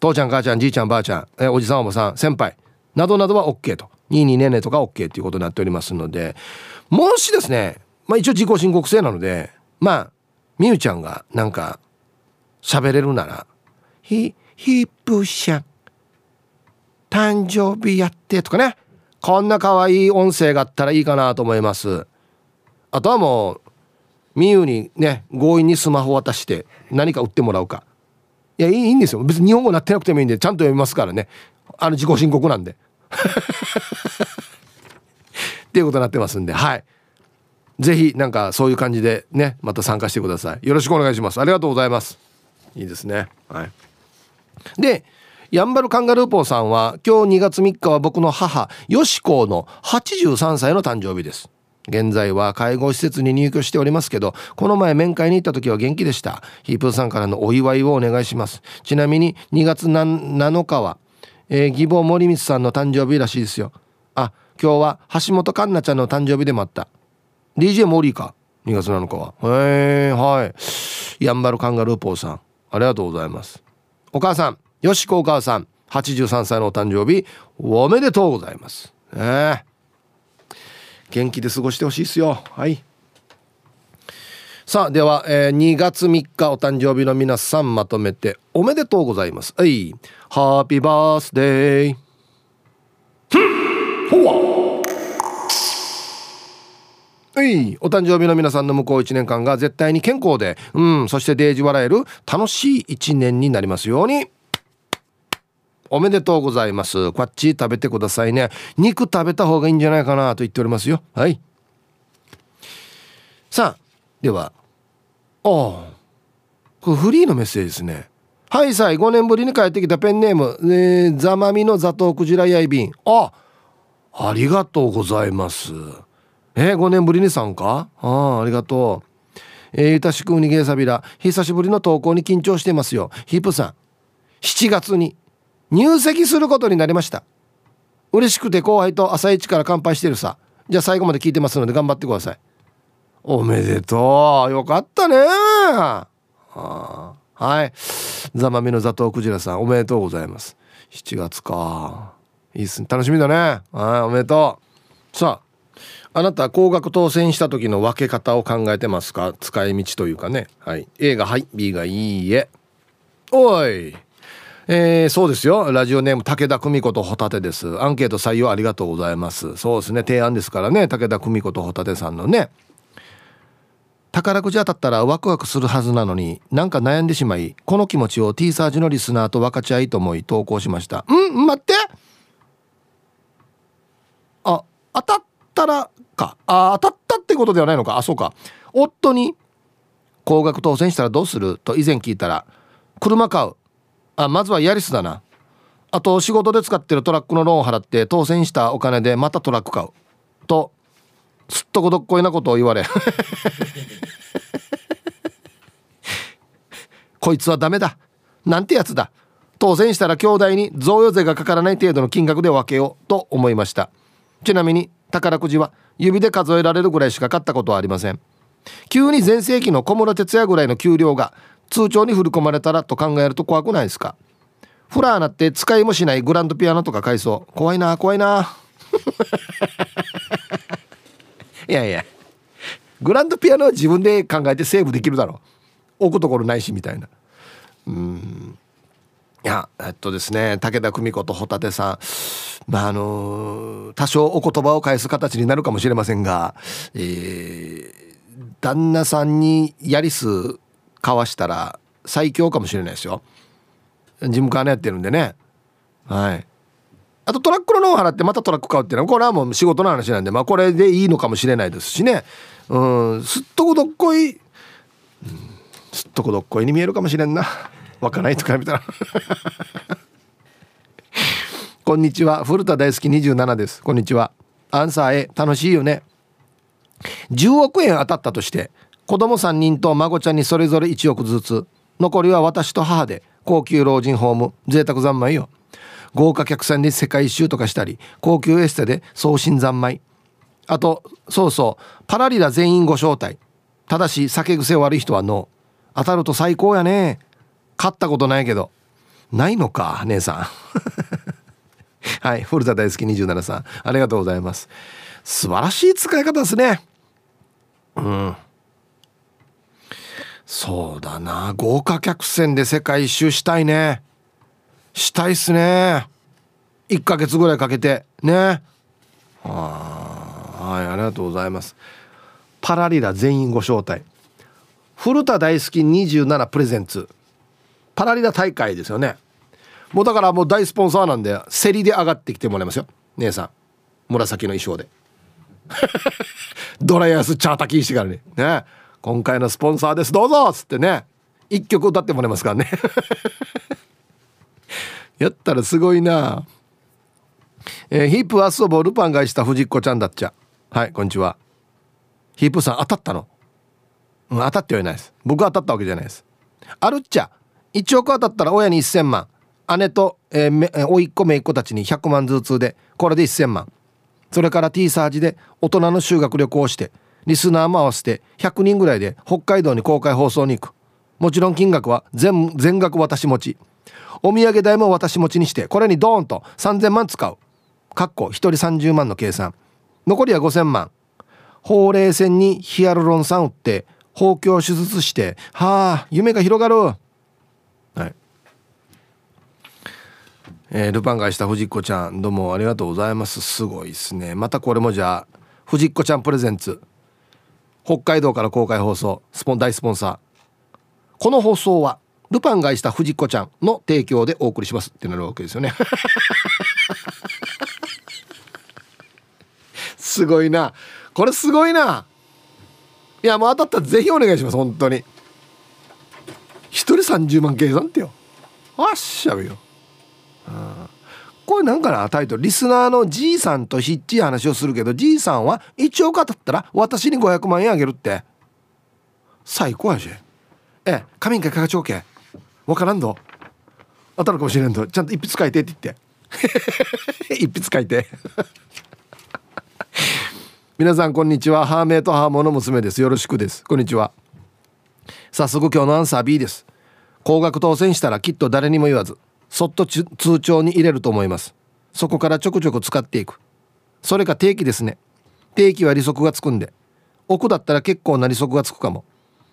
父ちゃん母ちゃんじいちゃんばあちゃんえおじさんおばさん先輩などなどは OK と。22年齢とか OK ということになっておりますのでもしですねまあ一応自己申告制なのでまあみゆちゃんがなんか喋れるなら「ひヒップシャン。誕生日やってとかね。こんな可愛い音声があったらいいかなと思います。あとはもうみゆにね強引にスマホ渡して何か売ってもらうか。いやいいんですよ。別に日本語なってなくてもいいんでちゃんと読みますからね。あの自己申告なんで。[laughs] っていうことになってますんで。はい。是非なんかそういう感じでねまた参加してください。よろしくお願いします。ありがとうございます。いいですね。はい。でやんばるカンガルーポーさんは今日2月3日は僕の母よしこの83歳の誕生日です。現在は介護施設に入居しておりますけどこの前面会に行った時は元気でした。ヒープーさんからのお祝いをお願いします。ちなみに2月7日は、えー、義母森光さんの誕生日らしいですよ。あ今日は橋本環奈ちゃんの誕生日でもあった。DJ モーリーか？2月7日は。へえはい。やんばるカンガルーポーさんありがとうございます。お母さんよしこお母さん83歳のお誕生日おめでとうございます、え元気で過ごしてほしいですよ。はい。さあでは、えー、2月3日お誕生日の皆さんまとめておめでとうございます。はい。ハッピーバースデー。ほわ。い。お誕生日の皆さんの向こう1年間が絶対に健康でうんそしてデージ笑える楽しい1年になりますように。おめでとうございます。こっち食べてくださいね。肉食べた方がいいんじゃないかなと言っておりますよ。はい。さあでは。ああ。これフリーのメッセージですね。はいさい5年ぶりに帰ってきたペンネーム、えー、ザマミのザトウクジラヤイビン。あありがとうございます。えー、5年ぶりに参加？ああありがとう。えー、ゆたしくうにげさびら久しぶりの投稿に緊張してますよ。ヒープさん7月に入籍することになりました。嬉しくて後輩と朝一から乾杯してるさ。じゃあ最後まで聞いてますので頑張ってください。おめでとう。よかったね。はい。ザマミのザトウクジラさんおめでとうございます。7月か。いいっすね。楽しみだね。はいおめでとう。さああなた高額当選した時の分け方を考えてますか？使い道というかね。はい。A がはい B がいいえ。おい。えー、そうですよ。ラジオネーム武田久美子とホタテです。アンケート採用ありがとうございます。そうですね。提案ですからね。武田久美子とホタテさんのね。宝くじ当たったらワクワクするはずなのになんか悩んでしまいこの気持ちを T サージのリスナーと分かち合いと思い投稿しました。ん？待って。あ当たったらか。あ当たったってことではないのか。あそうか。夫に高額当選したらどうする？と以前聞いたら車買う。あまずはヤリスだな。あと仕事で使ってるトラックのローンを払って当選したお金でまたトラック買う。とすっとこどっこいなことを言われ。[laughs] こいつはダメだ。なんてやつだ。当選したら兄弟に贈与税がかからない程度の金額で分けようと思いました。ちなみに宝くじは指で数えられるぐらいしか買ったことはありません。急に全盛期の小室哲哉ぐらいの給料が通帳に振り込まれたらと考えると怖くないですか？フラーナって使いもしないグランドピアノとか買いそう。怖いな怖いな。[laughs] いやいや。グランドピアノは自分で考えてセーブできるだろう。置くところないしみたいな。うん。いやえっとですね武田久美子とホタテさん。まああの多少お言葉を返す形になるかもしれませんが、えー、旦那さんにやりすかわしたら最強かもしれないですよ。事務官やってるんでね。はい。あとトラックのローン払ってまたトラック買うっていうのはこれはもう仕事の話なんでまあこれでいいのかもしれないですしね。うんすっとこどっこい、うん、すっとこどっこいに見えるかもしれんな。わかないとか見たらこんにちは。古田大好き。27です。こんにちは。アンサー A 楽しいよね。10億円当たったとして子供3人と孫ちゃんにそれぞれ1億ずつ。残りは私と母で高級老人ホーム贅沢三昧よ。豪華客船で世界一周とかしたり高級エステで送信三昧。あとそうそう。パラリラ全員ご招待。ただし酒癖悪い人はノー。当たると最高やね。買ったことないけど。ないのか姉さん。[laughs] はい古田大好き27さんありがとうございます。素晴らしい使い方ですね。うん。そうだな。豪華客船で世界一周したいね。したいっすね。1ヶ月ぐらいかけて。ね。はいありがとうございます。パラリラ全員ご招待。古田大好き27プレゼンツ。パラリラ大会ですよね。もうだからもう大スポンサーなんで競りで上がってきてもらいますよ。姉さん。紫の衣装で。[laughs] ドライアスチャータキーしてからね。ね。今回のスポンサーです。どうぞ!っつってね。一曲歌ってもらいますからね。[laughs] やったらすごいな。えー、ヒープアスボルパン返した藤子ちゃんだっちゃ。はいこんにちは。ヒープさん当たったの、うん、当たってはいないです。僕当たったわけじゃないです。あるっちゃ。1億当たったら親に1000万。姉と、えー、甥っ子姪っ子たちに100万ずつでこれで1000万。それから T サージで大人の修学旅行をしてリスナーも合わせて100人ぐらいで北海道に公開放送に行く。もちろん金額は全全額私持ち。お土産代も私持ちにしてこれにドーンと3000万使う。かっこ1人30万の計算。残りは5000万。ほうれい線にヒアルロン酸打って包協手術してはあ夢が広がるはいえー、ルパンがした藤子ちゃんどうもありがとうございます。すごいですね。またこれもじゃあ藤子ちゃんプレゼンツ。北海道から公開放送スポン大スポンサー。この放送はルパンがした藤子ちゃんの提供でお送りします。ってなるわけですよね。[laughs] すごいな。これすごいな。いやもう当たったらぜひお願いします。本当に。一人30万計算ってよ。あっしゃべよ。これなんかなタイトルリスナーのじいさんとひっちい話をするけどじいさんは1億当たったら私に500万円あげるって。最高やし。ええ。紙かかちょうけ。わからんど当たるかもしれんとちゃんと一筆書いてって言って。[laughs] 一筆書いて。[laughs] 皆さんこんにちは。ハーメイとハーモの娘です。よろしくです。こんにちは。早速今日のアンサー B です。高額当選したらきっと誰にも言わず。そっと通帳に入れると思います。そこからちょくちょく使っていく。それか定期ですね。定期は利息がつくんで。奥だったら結構な利息がつくかも。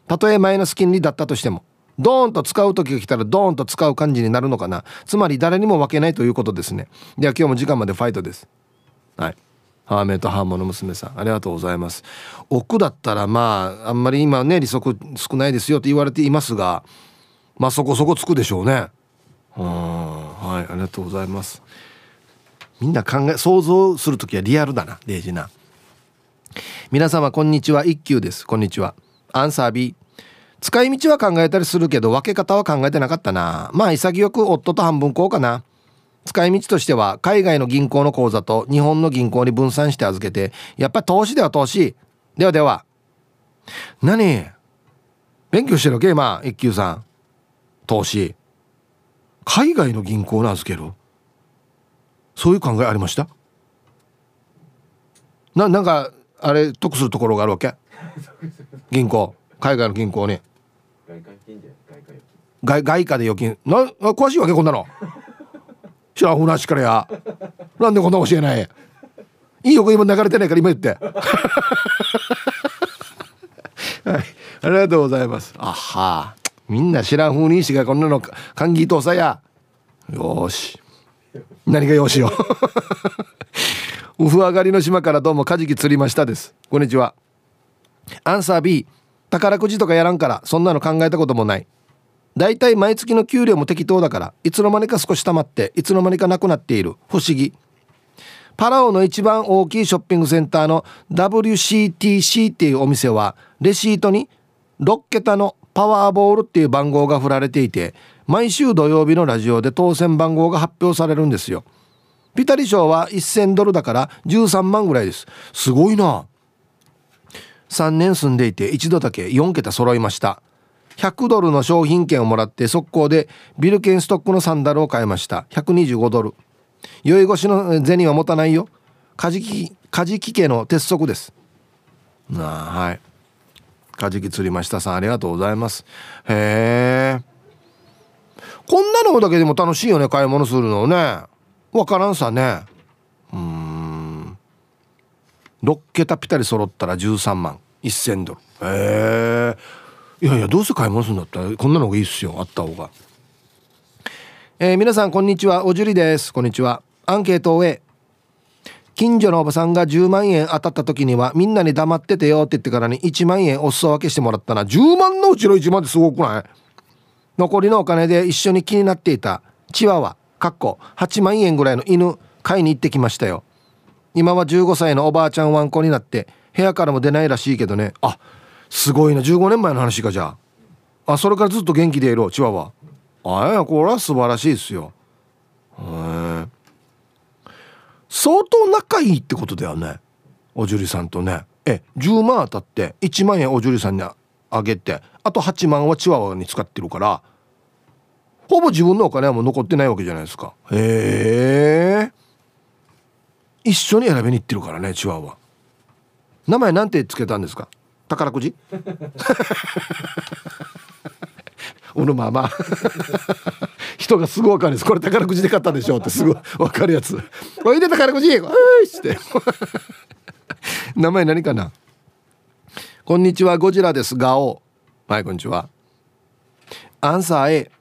たとえマイナス金利だったとしても。ドーンと使う時が来たらドーンと使う感じになるのかな。つまり誰にも分けないということですね。では今日も時間までファイトです。はい。ハーメイとハーモの娘さんありがとうございます。奥だったらまああんまり今ね利息少ないですよと言われていますがまあそこそこつくでしょうね。はいありがとうございます。みんな考え想像する時はリアルだなデイジな。皆様こんにちは。一休です。こんにちは。アンサー B 使い道は考えたりするけど分け方は考えてなかったな。まあ潔く夫と半分こうかな。使い道としては海外の銀行の口座と日本の銀行に分散して預けてやっぱり投資では投資。ではでは。何？勉強してるわけ？今一休さん。投資。海外の銀行に預けるそういう考えありました？ななんかあれ得するところがあるわけ？[laughs] 銀行。海外の銀行に。外外貨で預金。な詳しいわけこんなの。[laughs] 知らんふなしからや。なんでこんな教えない？いいよ今流れてないから今言って。[laughs] はい。ありがとうございます。あはみんな知らん風にしかこんなの歓迎搭載や。よし。何がよしよウフ [laughs] 上がりの島からどうもカジキ釣りましたです。こんにちは。アンサー B 宝くじとかやらんからそんなの考えたこともない。だいたい毎月の給料も適当だからいつの間にか少し溜まっていつの間にかなくなっている。不思議。パラオの一番大きいショッピングセンターの WCTC っていうお店はレシートに6桁のパワーボールっていう番号が振られていて毎週土曜日のラジオで当選番号が発表されるんですよ。ピタリ賞は1000ドルだから13万ぐらいです。すごいな。3年住んでいて一度だけ4桁揃いました。100ドルの商品券をもらって速攻でビルケンストックのサンダルを買いました。125ドル。酔い越しの銭は持たないよ。カジキカジキ家の鉄則です。なあはい。カジキ釣りましたさんありがとうございます。へえこんなのだけでも楽しいよね買い物するのね。わからんさね。うん。6桁ピタリ揃ったら13万。1000ドル。へえいやいやどうせ買い物するんだったらこんなのがいいっすよ。あった方が。えー、皆さんこんにちは。おじゅりです。こんにちは。アンケートを近所のおばさんが10万円当たった時にはみんなに黙っててよって言ってからに1万円お裾分けしてもらったな。10万のうちの1万ってすごくない？残りのお金で一緒に気になっていたチワワかっこ8万円ぐらいの犬買いに行ってきましたよ。今は15歳のおばあちゃんワンコになって部屋からも出ないらしいけどね。あすごいな。15年前の話かじゃあ。あそれからずっと元気でいるチワワ。あやこれは素晴らしいですよ。へえ。相当仲いいってことだよね。おじゅりさんとね。え10万当たって1万円おじゅりさんにあげてあと8万はチワワに使ってるからほぼ自分のお金はもう残ってないわけじゃないですか。へえ。一緒に選びに行ってるからねチワワ。名前なんてつけたんですか？宝くじ？[laughs] おのまま。人がすぐ分かるんです。これ宝くじで買ったでしょってすぐ分かるやつ「おいで宝くじ!」おいって。名前何かな？こんにちはゴジラです。ガオ。はいこんにちは。アンサー A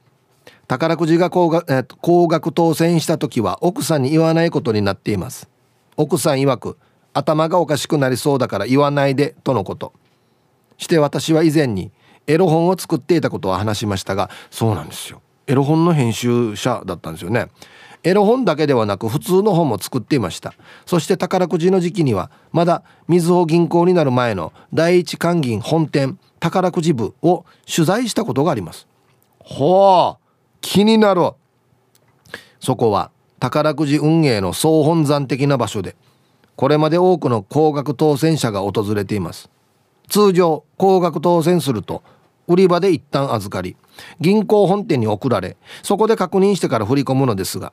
宝くじが高額,、えー、高額当選した時は奥さんに言わないことになっています。奥さん曰く頭がおかしくなりそうだから言わないでとのこと。して私は以前にエロ本を作っていたことは話しましたがそうなんですよ。エロ本の編集者だったんですよね。エロ本だけではなく普通の本も作っていました。そして宝くじの時期にはまだみずほ銀行になる前の第一関銀本店宝くじ部を取材したことがあります。ほう気になる。そこは宝くじ運営の総本山的な場所でこれまで多くの高額当選者が訪れています。通常高額当選すると売り場で一旦預かり銀行本店に送られそこで確認してから振り込むのですが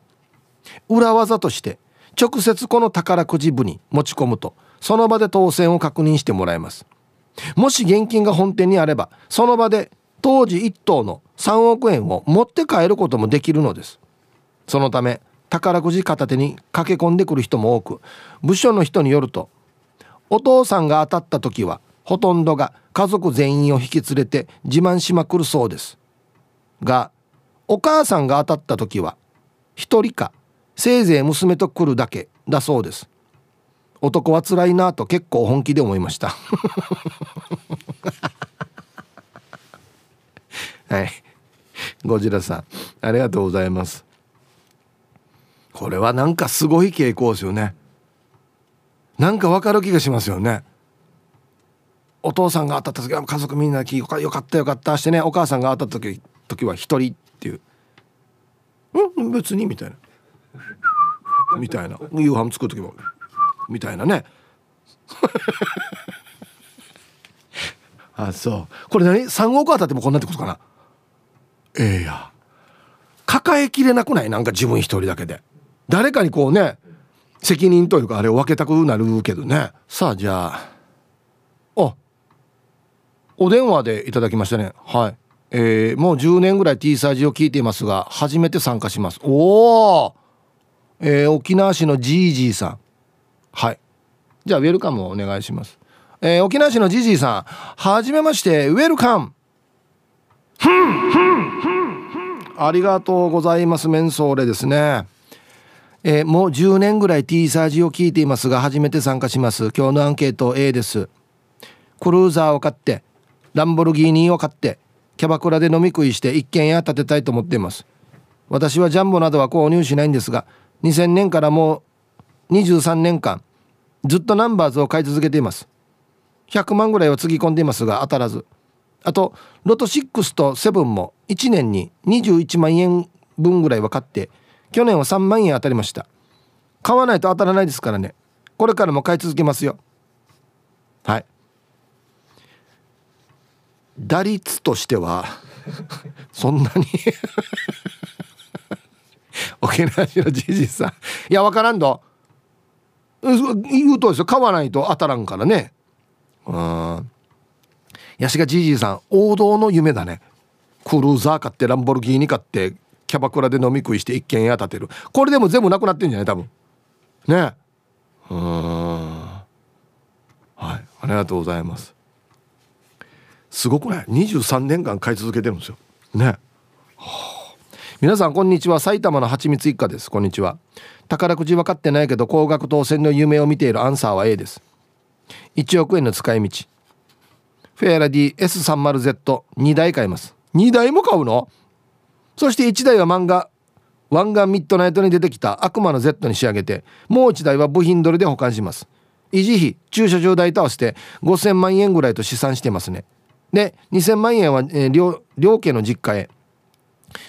裏技として直接この宝くじ部に持ち込むとその場で当選を確認してもらえます。もし現金が本店にあればその場で当時1等の3億円を持って帰ることもできるのです。そのため宝くじ片手に駆け込んでくる人も多く部署の人によるとお父さんが当たった時はほとんどが家族全員を引き連れて自慢しまくるそうです。がお母さんが当たった時は1人かせいぜい娘と来るだけだそうです。男は辛いなと結構本気で思いました。[laughs] はい。ゴジラさんありがとうございます。これはなんかすごい傾向ですよね。なんかわかる気がしますよね。お父さんが当たった時は家族みんなよかったよかったしてねお母さんが当たった時時は一人っていう。うん別にみたいな。みたいな。夕飯作る時もみたいなね。[laughs] あそう。これ何？3億当たってもこんなってことかな？ええや。抱えきれなくない？なんか自分一人だけで。誰かにこうね責任というかあれを分けたくなるけどね。さあじゃああお電話でいただきましたね。はい。えー、もう10年ぐらい T サージを聞いていますが初めて参加します。おお、えー、沖縄市のジージーさん。はい。じゃあウェルカムをお願いします。えー、沖縄市のジージーさん。はじめましてウェルカム。ありがとうございます。メンソーレですね。えー、もう10年ぐらい T サージを聞いていますが初めて参加します。今日のアンケート A です。クルーザーを買って。ランボルギーニを買ってキャバクラで飲み食いして一軒家建てたいと思っています。私はジャンボなどは購入しないんですが2000年からもう23年間ずっとナンバーズを買い続けています。100万ぐらいはつぎ込んでいますが当たらず。あとロト6と7も1年に21万円分ぐらいは買って去年は3万円当たりました。買わないと当たらないですからね。これからも買い続けますよ。はい。打率としてはそんなに [laughs] 沖縄市のじじさん。いや分からんど。言うとですよ。買わないと当たらんからね。うんヤシがじじさん王道の夢だね。クルーザー買ってランボルギーニ買ってキャバクラで飲み食いして一軒家建てる。これでも全部なくなってんじゃない？多分。ね。うんはい。ありがとうございます。すごくない？23年間買い続けてるんですよ。ね、皆さんこんにちは。埼玉のはちみつ一家です。こんにちは。宝くじ分かってないけど高額当選の夢を見ているアンサーは A です。1億円の使い道。フェアラディ S30Z2 台買います。2台も買うの？そして1台は漫画。湾岸ミッドナイトに出てきた悪魔の Z に仕上げてもう1台は部品取りで保管します。維持費駐車場代と合わせて5000万円ぐらいと試算してますね。で2000万円は、えー、両両家の実家へ。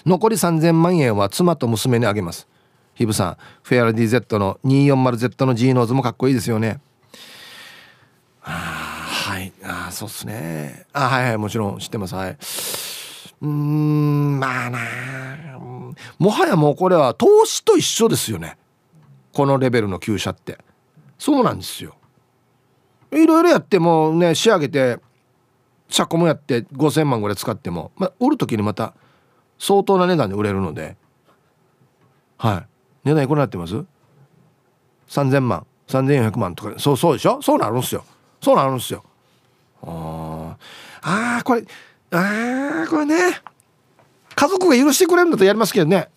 残り3000万円は妻と娘にあげます。ヒブさんフェアレディ Z の 240Z の G ノーズもかっこいいですよね。あはい。あそうっすね。あはいはいもちろん知ってます。はい。うーんまあなもはやもうこれは投資と一緒ですよね。このレベルの旧車って。そうなんですよ。いろいろやってもね仕上げて車庫もやって5,000万ぐらい使っても、まあ、売る時にまた相当な値段で売れるので。はい。値段いくらなってます ?3,000 万。3,400万とか。そうそうでしょ？そうなるんすよ。そうなるんすよ。ああこれああこれね。家族が許してくれるんだったらやりますけどね、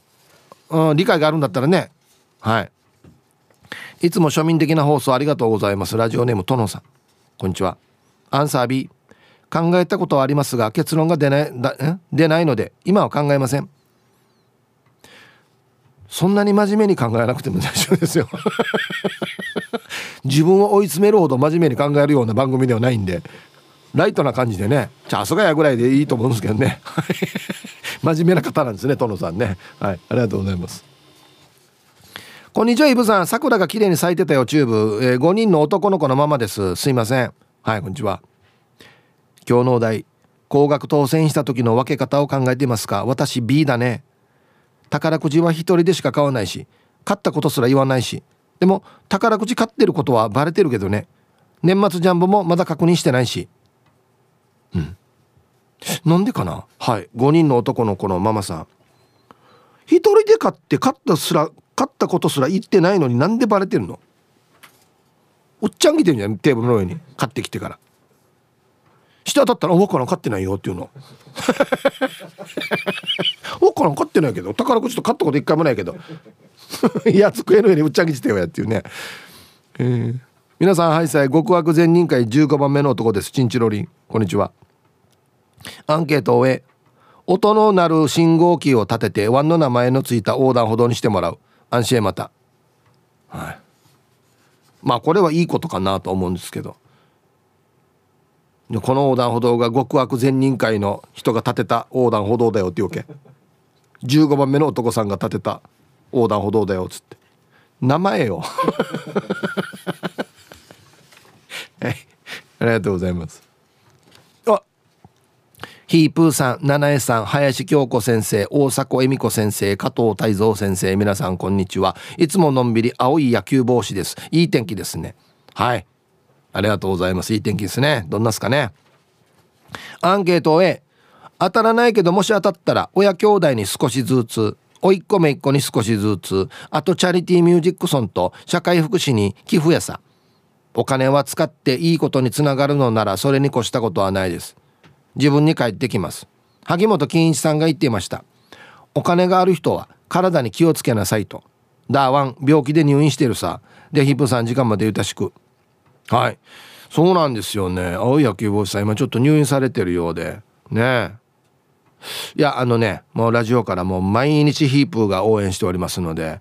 うん、理解があるんだったらね。はい。いつも庶民的な放送ありがとうございます。ラジオネームトノさん。こんにちは。アンサー B 考えたことはありますが結論が出ないだ出ないので今は考えません。そんなに真面目に考えなくても [laughs] 大丈夫ですよ。自分を追い詰めるほど真面目に考えるような番組ではないんでライトな感じでねチャースガヤぐらいでいいと思うんですけどね。[laughs] 真面目な方なんですね殿さんね。はいありがとうございます。こんにちはイブさん。桜が綺麗に咲いてたよチューブ、えー、5人の男の子のままです。すいません。はいこんにちは。今日のお題高額当選した時の分け方を考えていますか？私 B だね。宝くじは一人でしか買わないし買ったことすら言わないし。でも宝くじ買ってることはバレてるけどね。年末ジャンボもまだ確認してないし。うん。なんでかな？はい。5人の男の子のママさん。一人で買って買ったすら買ったことすら言ってないのになんでバレてるの？おっちゃん来てるじゃんテーブルの上に。買ってきてから下当たったら「分からん買ってないよ」っていうの。[laughs] 分からん買ってないけど宝くじと買ったこと一回もないけど。[laughs] いや机の上にうっちゃぎしてよやっていうね、えー、皆さんはいさい極悪善人会15番目の男です。チンチロリン。こんにちは。アンケートを終え音の鳴る信号機を立ててワンの名前のついた横断歩道にしてもらう。安心へまた。はい。まあこれはいいことかなと思うんですけど。この横断歩道が極悪善人会の人が建てた横断歩道だよっていうわけ。15番目の男さんが建てた横断歩道だよっつって。名前よ。[laughs] はい。ありがとうございます。あ。ヒープーさん七重さん林京子先生大迫恵美子先生加藤泰造先生皆さんこんにちは。いつものんびり青い野球帽子です。いい天気ですね。はい。ありがとうございます。いい天気ですね。どんなすかね。アンケートを A 当たらないけどもし当たったら親兄弟に少しずつおいっ子めいっ子に少しずつあとチャリティーミュージックソンと社会福祉に寄付やさ。お金は使っていいことにつながるのならそれに越したことはないです。自分に返ってきます。萩本欽一さんが言っていました。お金がある人は体に気をつけなさいと。ダーワン病気で入院してるさ。でヒップさん時間までゆたしく。はい。そうなんですよね。青い野球帽子さん今ちょっと入院されてるようで。ね。いやあのねもうラジオからもう毎日ヒープーが応援しておりますので。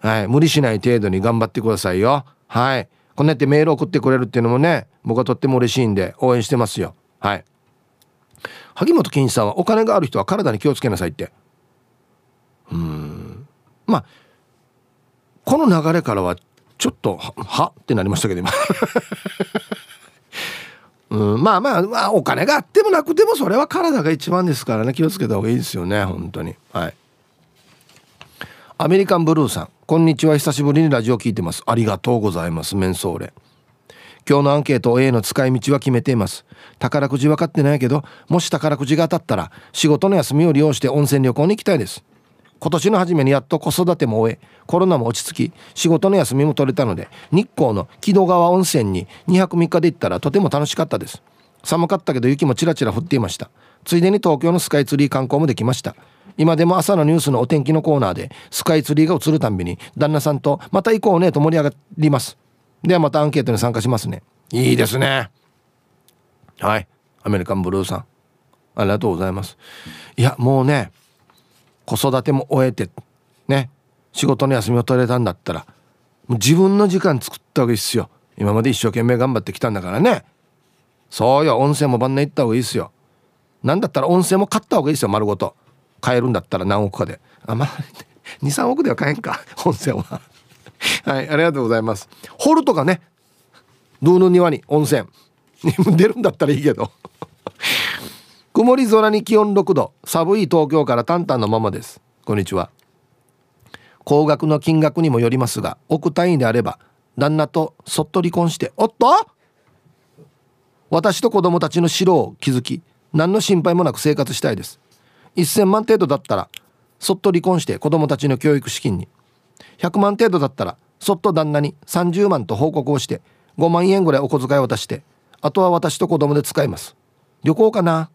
はい。無理しない程度に頑張ってくださいよ。はい。こんなやってメール送ってくれるっていうのもね僕はとっても嬉しいんで応援してますよ。はい。萩本欽一さんはお金がある人は体に気をつけなさいって。うん。まあこの流れからはちょっとはってなりましたけど今。[laughs] うん、まあまあ、まあ、お金があってもなくてもそれは体が一番ですからね。気をつけた方がいいですよね本当に。はい。アメリカンブルーさん。こんにちは久しぶりにラジオ聞いてます。ありがとうございますメンソーレ。今日のアンケート A の使い道は決めています。宝くじ分かってないけどもし宝くじが当たったら仕事の休みを利用して温泉旅行に行きたいです。今年の初めにやっと子育ても終えコロナも落ち着き仕事の休みも取れたので日光の木戸川温泉に2泊3日で行ったらとても楽しかったです。寒かったけど雪もちらちら降っていました。ついでに東京のスカイツリー観光もできました。今でも朝のニュースのお天気のコーナーでスカイツリーが映るたんびに旦那さんとまた行こうねと盛り上がります。ではまたアンケートに参加しますね。いいですね。はい。アメリカンブルーさん。ありがとうございます。いやもうね子育ても終えてね仕事の休みを取れたんだったらもう自分の時間作った方がいいっすよ。今まで一生懸命頑張ってきたんだからね。そうよ温泉も晩年行った方がいいっすよ。なんだったら温泉も買った方がいいですよ丸ごと。買えるんだったら何億かで。あまあ [laughs] 23億では買えんか温泉は。[laughs] はいありがとうございます。掘るとかね。道の庭に温泉。[laughs] 出るんだったらいいけど。曇り空に気温6度。寒い東京からタンタンのままです。こんにちは。高額の金額にもよりますが億単位であれば旦那とそっと離婚しておっと！私と子供たちの城を築き何の心配もなく生活したいです。1000万程度だったらそっと離婚して子供たちの教育資金に。100万程度だったらそっと旦那に30万と報告をして5万円ぐらいお小遣いを渡してあとは私と子供で使います。旅行かな？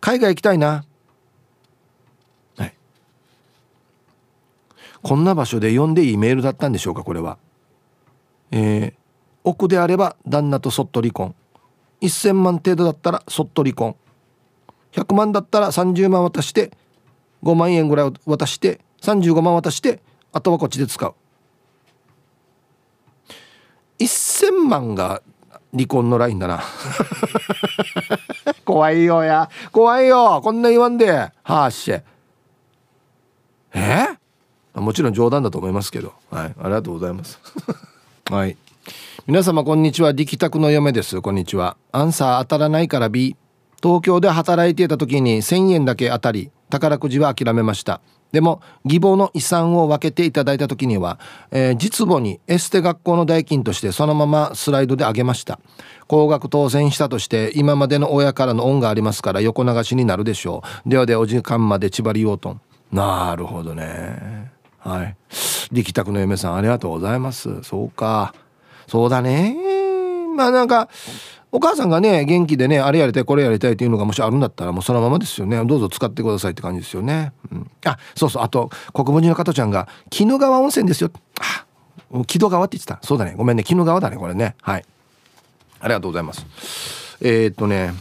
海外行きたいな。はい。こんな場所で読んでいいメールだったんでしょうかこれは。えー、奥であれば旦那とそっと離婚。1000万程度だったらそっと離婚。100万だったら30万渡して5万円ぐらい渡して35万渡してあとはこっちで使う。1000万が離婚のラインだな。[laughs] 怖いよや。怖いよ。こんな言わんで。はあし。え？もちろん冗談だと思いますけど。はい。ありがとうございます。[laughs] はい。皆様こんにちは。力宅の嫁です。こんにちは。アンサー当たらないから B 東京で働いていた時に1000円だけ当たり宝くじは諦めました。でも義母の遺産を分けていただいた時には、えー、実母にエステ学校の代金としてそのままスライドであげました。高額当選したとして今までの親からの恩がありますから横流しになるでしょう。ではでお時間まで縛りようとなるほどね。はい。力宅の嫁さんありがとうございます。そうか。そうだね。まあなんかお母さんがね元気でねあれやりたいこれやりたいっていうのがもしあるんだったらもうそのままですよね。どうぞ使ってくださいって感じですよね、うん、あそうそう。あと国分寺の加藤ちゃんが鬼怒川温泉ですよ。あ木戸川って言ってた。そうだね。ごめんね。鬼怒川だねこれね。はい。ありがとうございます。えー、っとね。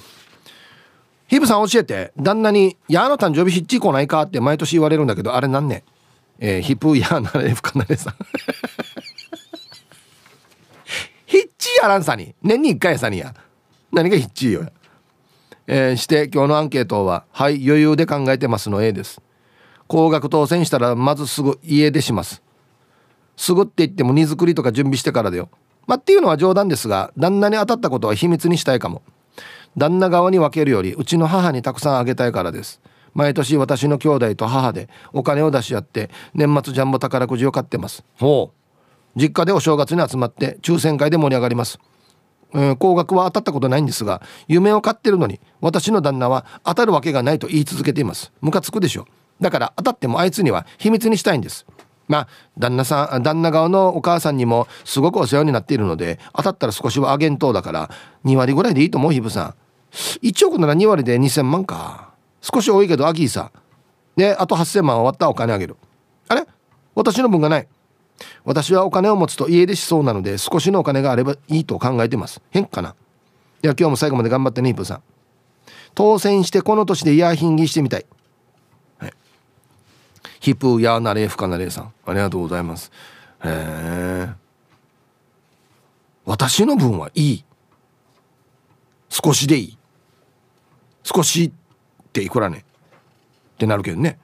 ヒブさん教えて。旦那に「やーの誕生日ヒッチー来ないか?」って毎年言われるんだけどあれなんね？えー、ヒップやーなれふかなれさん。[laughs] ヒッチやらんさに。年に1回やさにや。何がヒッチーよ。えー、して今日のアンケートは「はい余裕で考えてます」の A です。高額当選したらまずすぐ家出します。すぐって言っても荷造りとか準備してからだよ。まあ、っていうのは冗談ですが旦那に当たったことは秘密にしたいかも。旦那側に分けるよりうちの母にたくさんあげたいからです。毎年私の兄弟と母でお金を出し合って年末ジャンボ宝くじを買ってます。ほう。実家でお正月に集まって抽選会で盛り上がりますうん、高額は当たったことないんですが夢を買ってるのに私の旦那は当たるわけがないと言い続けています。ムカつくでしょだから当たってもあいつには秘密にしたいんです。まあ旦那さん旦那側のお母さんにもすごくお世話になっているので当たったら少しはあげんとだから2割ぐらいでいいと思うひぶさん。1億なら2割で2000万か。少し多いけどアギーさであと8000万終わったらお金あげる。あれ？私の分がない。私はお金を持つと家出しそうなので少しのお金があればいいと考えてます。変かな？いや今日も最後まで頑張ってねイプさん。当選してこの年でイヤーヒンギしてみたい。はい。ヒプーヤーナレーフカナレーさん。ありがとうございます。へえ私の分はいい。少しでいい。少しっていくらね？ってなるけどね。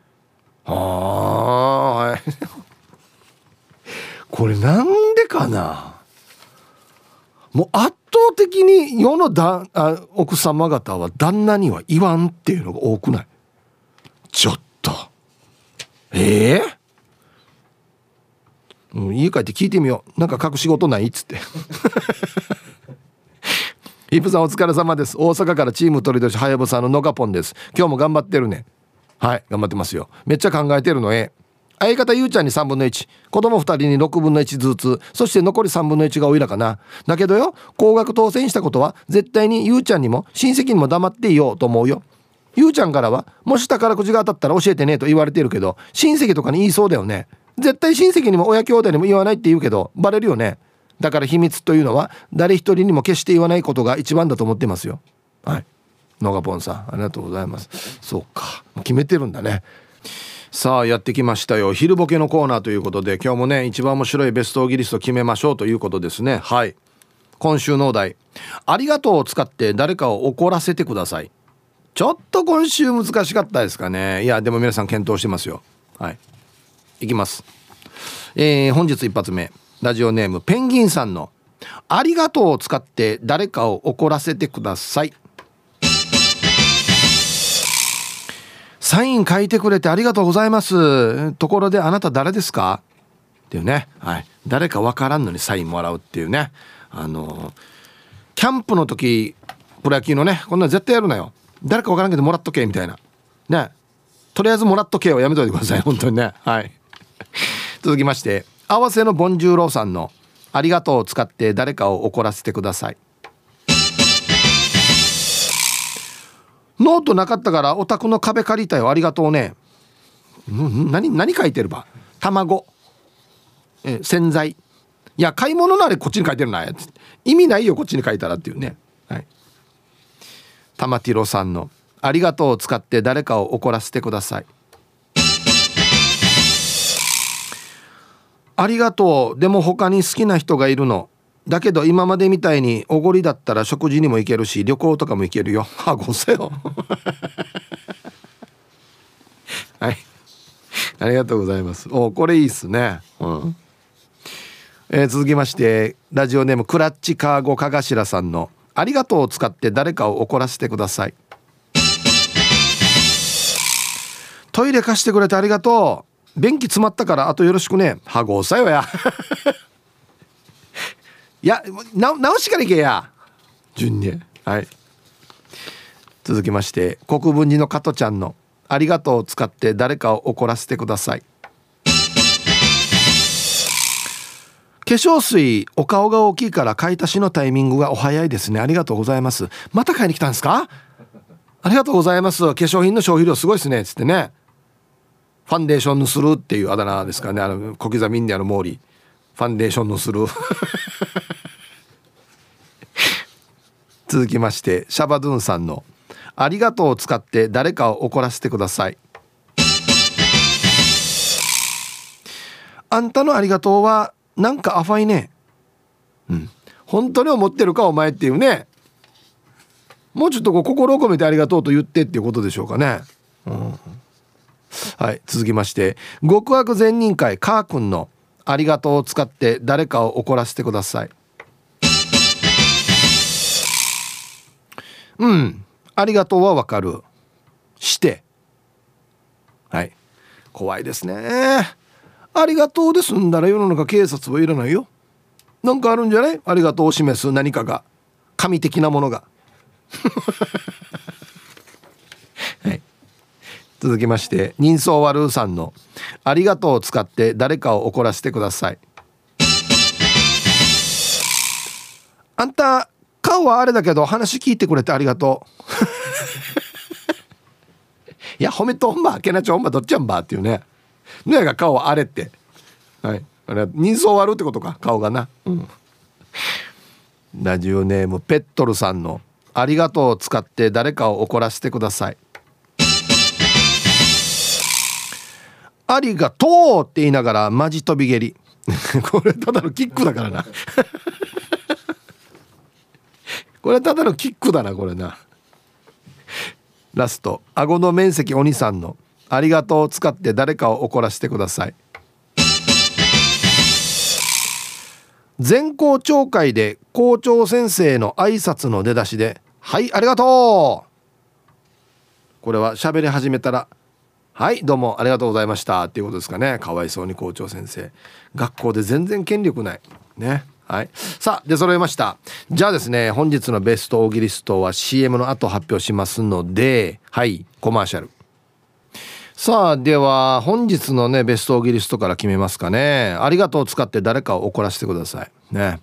はあはい。これなんでかな？もう圧倒的に世のだあ奥様方は旦那には言わんっていうのが多くない？ちょっと。ええ？ー、うん、家帰って聞いてみよう。なんか隠し事ない？っつって。[laughs] イプさんお疲れ様です。大阪からチーム鳥年はやぶさののかぽんです。今日も頑張ってるね。はい頑張ってますよ。めっちゃ考えてるのえ。相方ゆうちゃんに3分の1子供2人に6分の1ずつそして残り3分の1がおいらかな。だけどよ高額当選したことは絶対にゆうちゃんにも親戚にも黙っていようと思うよ。ゆうちゃんからはもし宝くじが当たったら教えてねと言われてるけど親戚とかに言いそうだよね。絶対親戚にも親兄弟にも言わないって言うけどバレるよね。だから秘密というのは誰一人にも決して言わないことが一番だと思ってますよ。はい。野賀ポンさんありがとうございます。そうか。決めてるんだね。さあやってきましたよ。昼ボケのコーナーということで今日もね一番面白いベストギリスト決めましょうということですね。はい。今週のお題「ありがとう」を使って誰かを怒らせてください。ちょっと今週難しかったですかね。いやでも皆さん検討してますよ。はい。いきます。えー、本日一発目。ラジオネームペンギンさんの「ありがとう」を使って誰かを怒らせてください。サイン書いてくれてありがとうございます。ところであなた誰ですか？っていうね、はい、誰かわからんのにサインもらうっていうね。あのキャンプの時プロ野球のねこんなん絶対やるなよ。誰かわからんけどもらっとけみたいな。ね。とりあえずもらっとけをやめといてください。本当にね。はい。続きまして合わせのボンジューローさんの「ありがとう」を使って誰かを怒らせてください。ノートなかったからお宅の壁借りたよ。ありがとうね。何何書いてるば？卵。え洗剤。いや買い物のあれこっちに書いてるな。意味ないよこっちに書いたらっていうね。はい。玉ティロさんの「ありがとう」を使って誰かを怒らせてください。ありがとう。でも他に好きな人がいるの。だけど今までみたいにおごりだったら食事にも行けるし旅行とかも行けるよ。[laughs] あごせよ。はい。ありがとうございます。おこれいいっすね。うん。えー、続きましてラジオネームクラッチカーゴかがしらさんの「ありがとう」を使って誰かを怒らせてください。トイレ貸してくれてありがとう。便器詰まったからあとよろしくね。はごさよや。いやな直しからいけや。順に。はい。続きまして国分寺の加トちゃんの「ありがとう」を使って誰かを怒らせてください。化粧水お顔が大きいから買い足しのタイミングがお早いですね。ありがとうございます。また買いに来たんですか？ありがとうございます。化粧品の消費量すごいですね。つってね。ファンデーションのするっていうあだ名ですかね。あの小刻みインディアの毛利。ファンデーションのする。続きましてシャバドゥンさんの「ありがとう」を使って誰かを怒らせてください。あんたのありがとうはなんか甘いね。うん。本当に思ってるかお前っていうね。もうちょっとこう心を込めてありがとうと言ってっていうことでしょうかね、うん。はい続きまして極悪善人会カー君の「ありがとう」を使って誰かを怒らせてください。うん。ありがとうはわかる。して。はい。怖いですね。ありがとうで済んだら世の中警察はいらないよ。なんかあるんじゃない？ありがとうを示す何かが。神的なものが。[laughs] はい。続きまして人相悪さんの「ありがとう」を使って誰かを怒らせてください。あんた顔はあれだけど話聞いてくれてありがとう。[laughs] いや褒めとんばけなちょんばどっちやんばっていうね。のやが顔はあれって。はい。あれ人相悪ってことか顔がな。うん。ラジオネームペットルさんの「ありがとう」を使って誰かを怒らせてください。ありがとうって言いながらマジ飛び蹴り。[laughs] これただのキックだからな [laughs] これただのキックだなこれな。ラスト。顎の面積お兄さんの「ありがとう」を使って誰かを怒らせてください。全校長会で校長先生の挨拶の出だしで「はいありがとう」これは喋り始めたら「はいどうもありがとうございました。っていうことですかね。かわいそうに校長先生。学校で全然権力ない。ね。はい。さあ出揃いました。じゃあですね本日のベストオーギリストは CM の後発表しますのではいコマーシャル。さあでは本日のねベストオーギリストから決めますかね。ありがとうを使って誰かを怒らせてください。ね。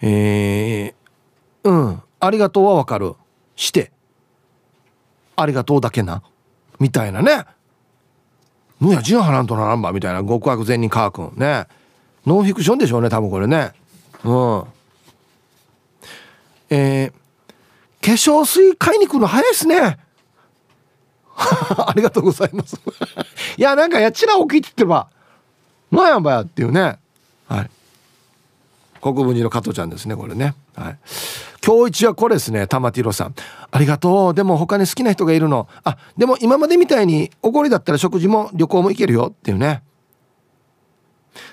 えー、うん。ありがとうはわかる。して。ありがとうだけな。みたいなね「むやジンハランとならんば」みたいな。極悪善人カー君。ね。ノンフィクションでしょうね多分これね。うん。えー、化粧水買いに来るの早いっすね。[laughs] ありがとうございます。[laughs] いやなんかやちらおきって言ってばなんやんばやっていうね。はい。国分寺の加藤ちゃんですねこれね。はい。今日一はこれですね玉ティロさん。ありがとう。でも他に好きな人がいるの。あでも今までみたいにおごりだったら食事も旅行も行けるよっていうね。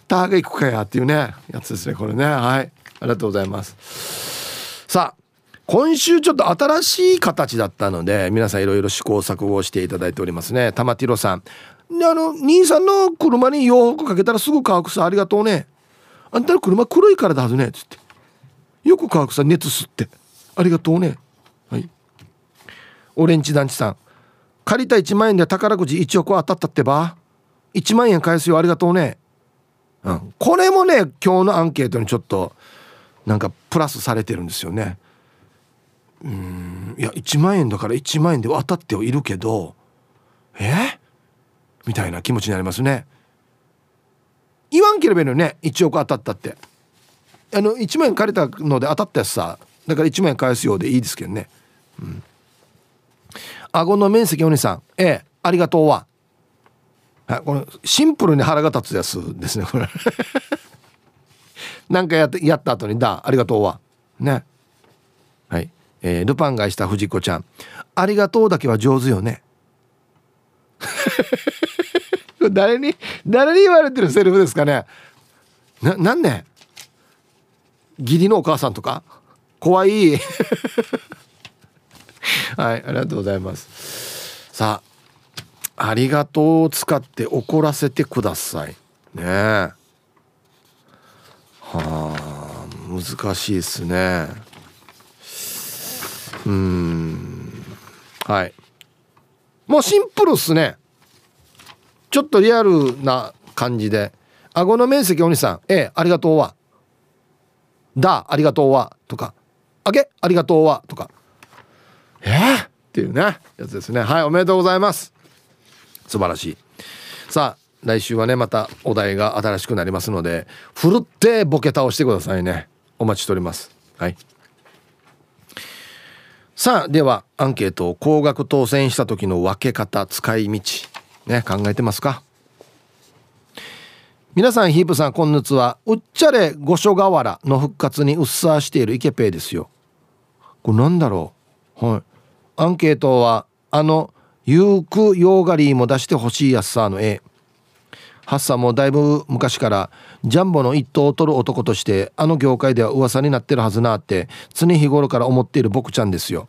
ターが行くかやっていうねやつですねこれね。はい。ありがとうございます。さあ今週ちょっと新しい形だったので皆さんいろいろ試行錯誤していただいておりますね。玉ティロさん。であの兄さんの車に洋服かけたらすぐ乾くさありがとうね。あんたの車黒いからだはずねつって。よく乾くさ熱吸って。ありがとうね。はい。オレンジ団地さん。借りた1万円で宝くじ1億当たったってば。1万円返すよありがとうね。うん。これもね今日のアンケートにちょっとなんかプラスされてるんですよね。うん。いや1万円だから1万円で当たってはいるけどえ？みたいな気持ちになりますね。言わんければいいのね1億当たったって。あの1万円借りたので当たったやつさだから1万円返すようでいいですけどね。うん。顎の面積お兄さん。ええありがとうは。はいこのシンプルに腹が立つやつですねこれ。[laughs] なんかやってやった後に「だありがとうは」ね。はい。えー、ルパン買いした藤子ちゃん「ありがとう」だけは上手よね。[laughs] 誰に誰に言われてるセリフですかね。ななんね義理のお母さんとか。怖い。[laughs] はいありがとうございます。さあありがとうを使って怒らせてください。ねはあ難しいですね。うん。はい。もうシンプルっすね。ちょっとリアルな感じで。顎の面積お兄さん。ええありがとうは。だありがとうは。とか。あげありがとうは。とか。えー、っていうねやつですね。はいおめでとうございます。素晴らしい。さあ来週はねまたお題が新しくなりますのでふるってボケ倒してくださいね。お待ちしております。はい。さあではアンケートを高額当選した時の分け方使い道ね考えてますか？皆さんヒープさんこんにちは。うっちゃれ五所川原の復活にうっさーしているイケペイですよ。これなんだろう？はい。アンケートはあのユークヨーガリーも出してほしいやつさの絵。ハッサンもだいぶ昔からジャンボの一頭を取る男としてあの業界では噂になってるはずなって常日頃から思っている僕ちゃんですよ。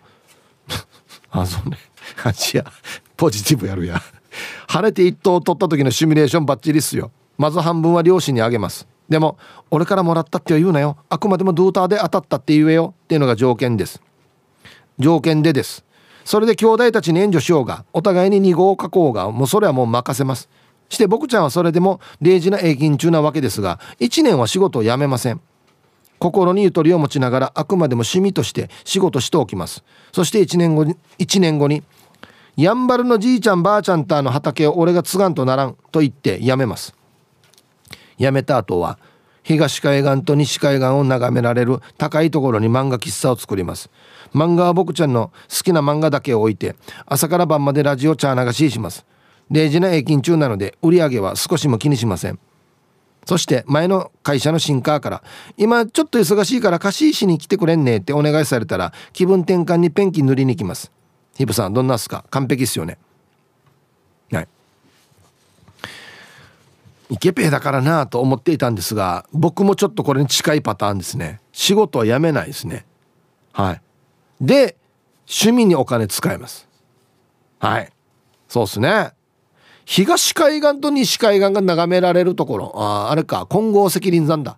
[laughs] あそうねあじゃポジティブやるや。晴れて一頭を取った時のシミュレーションバッチリっすよ。まず半分は両親にあげます。でも俺からもらったって言うなよ。あくまでもドーターで当たったって言えよ。っていうのが条件です。条件でです。それで兄弟たちに援助しようがお互いに2号を書こうがもうそれはもう任せます。して僕ちゃんはそれでも0時な永勤中なわけですが1年は仕事を辞めません。心にゆとりを持ちながらあくまでも趣味として仕事しておきます。そして1年後に1年後にやんばるのじいちゃんばあちゃんたの畑を俺が継がんとならんと言って辞めます。辞めた後は東海岸と西海岸を眺められる高いところに漫画喫茶を作ります。漫画は僕ちゃんの好きな漫画だけを置いて朝から晩までラジオチャー流しします。0時な平均中なので売り上げは少しも気にしません。そして前の会社の新カーから今ちょっと忙しいから貸し石に来てくれんねってお願いされたら気分転換にペンキ塗りに行きます。ヒブさんどんなっすか？完璧っすよねはいイケペだからなと思っていたんですが僕もちょっとこれに近いパターンですね。仕事は辞めないですね。はい。で趣味にお金使います。はい。そうっすね。東海岸と西海岸が眺められるところ。あああれか。金剛石林山だ。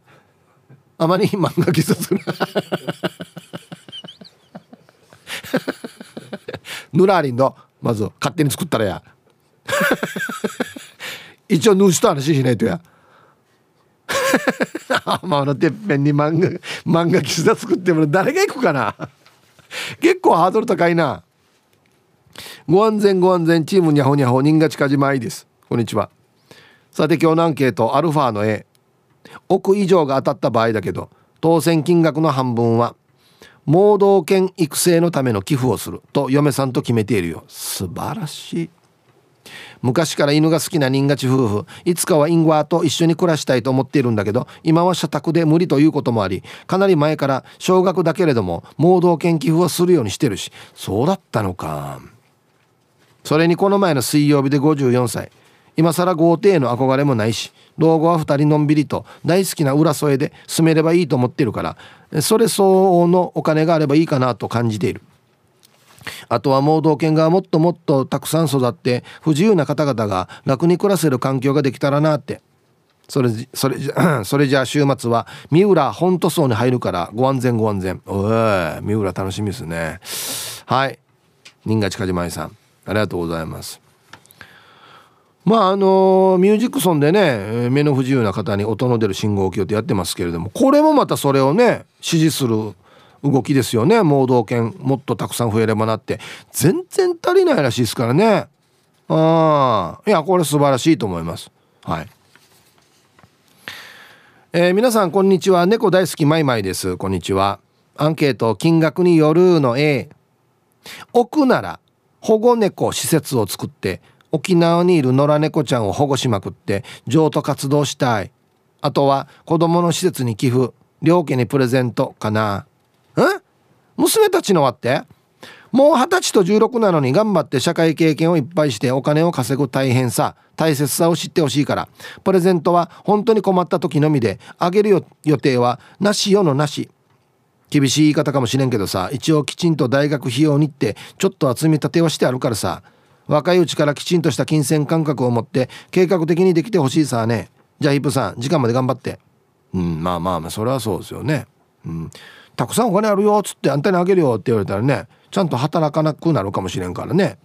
あまり [laughs] 漫画喫茶する。ヌラーリンドまず勝手に作ったらや。一応ヌーシと話しないとや。まのてっぺんに漫画漫画喫茶作っても誰が行くかな？結構ハードル高いな。ご安全ご安全。チームにゃほにゃほ。人が近島愛です。こんにちは。さて今日のアンケート。アルファの A 億以上が当たった場合だけど当選金額の半分は盲導犬育成のための寄付をすると嫁さんと決めているよ。素晴らしい。昔から犬が好きな人勝ち夫婦いつかはインゴアと一緒に暮らしたいと思っているんだけど今は社宅で無理ということもありかなり前から少額だけれども盲導犬寄付をするようにしてるしそうだったのか。それにこの前の水曜日で54歳。今更豪邸への憧れもないし老後は2人のんびりと大好きな浦添で住めればいいと思ってるからそれ相応のお金があればいいかなと感じている。あとは盲導犬がもっともっとたくさん育って不自由な方々が楽に暮らせる環境ができたらなって。それそれ [clears throat] それじゃあ週末は三浦本塗装に入るからご安全ご安全。おい三浦楽しみですね。はい。新賀近島さんありがとうございます。まああのミュージックソンでね目の不自由な方に音の出る信号機をってやってますけれどもこれもまたそれをね支持する動きですよね。盲導犬もっとたくさん増えればなって。全然足りないらしいですからね。ああ。いやこれ素晴らしいと思います。はい。えー、皆さんこんにちは。猫大好きマイマイです。こんにちは。アンケート金額によるの A 置くなら保護猫施設を作って沖縄にいる野良猫ちゃんを保護しまくって譲渡活動したい。あとは子供の施設に寄付両家にプレゼントかな。え？娘たちのはって？もう二十歳と16なのに頑張って社会経験をいっぱいしてお金を稼ぐ大変さ大切さを知ってほしいから。プレゼントは本当に困った時のみであげる予定はなしよのなし。厳しい言い方かもしれんけどさ一応きちんと大学費用にってちょっとは積み立てはしてあるからさ。若いうちからきちんとした金銭感覚を持って計画的にできてほしいさね。じゃあヒップさん時間まで頑張って。うんまあまあまあそれはそうですよね。うん。たくさんお金あるよっつってあんたにあげるよって言われたらねちゃんと働かなくなるかもしれんからね。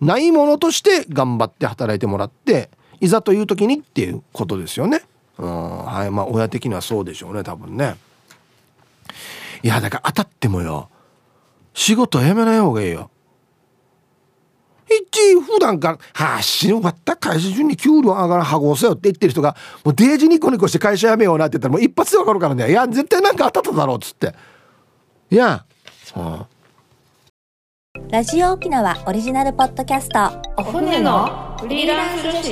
ないものとして頑張って働いてもらっていざという時にっていうことですよね。うん。はいまあ親的にはそうでしょうね多分ね。いやだから当たってもよ。仕事辞めない方がいいよ。一普段から「はあ死ぬわった会社中に給料上がらはごせよ」って言ってる人がもうデージニコニコして会社辞めようなって言ったらもう一発で分かるからね「いや絶対なんか当たっただろ」うっつって。いや、はあ、
ラジオ沖縄オリジナルポッドキャスト。
お船のフリーランス女子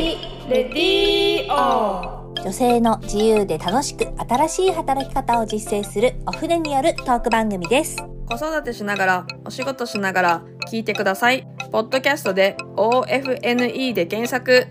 レディオ
女性の自由で楽しく新しい働き方を実践するお船によるトーク番組です
子育てしながらお仕事しながら聞いてください。ポッドキャストで OFNE で検索。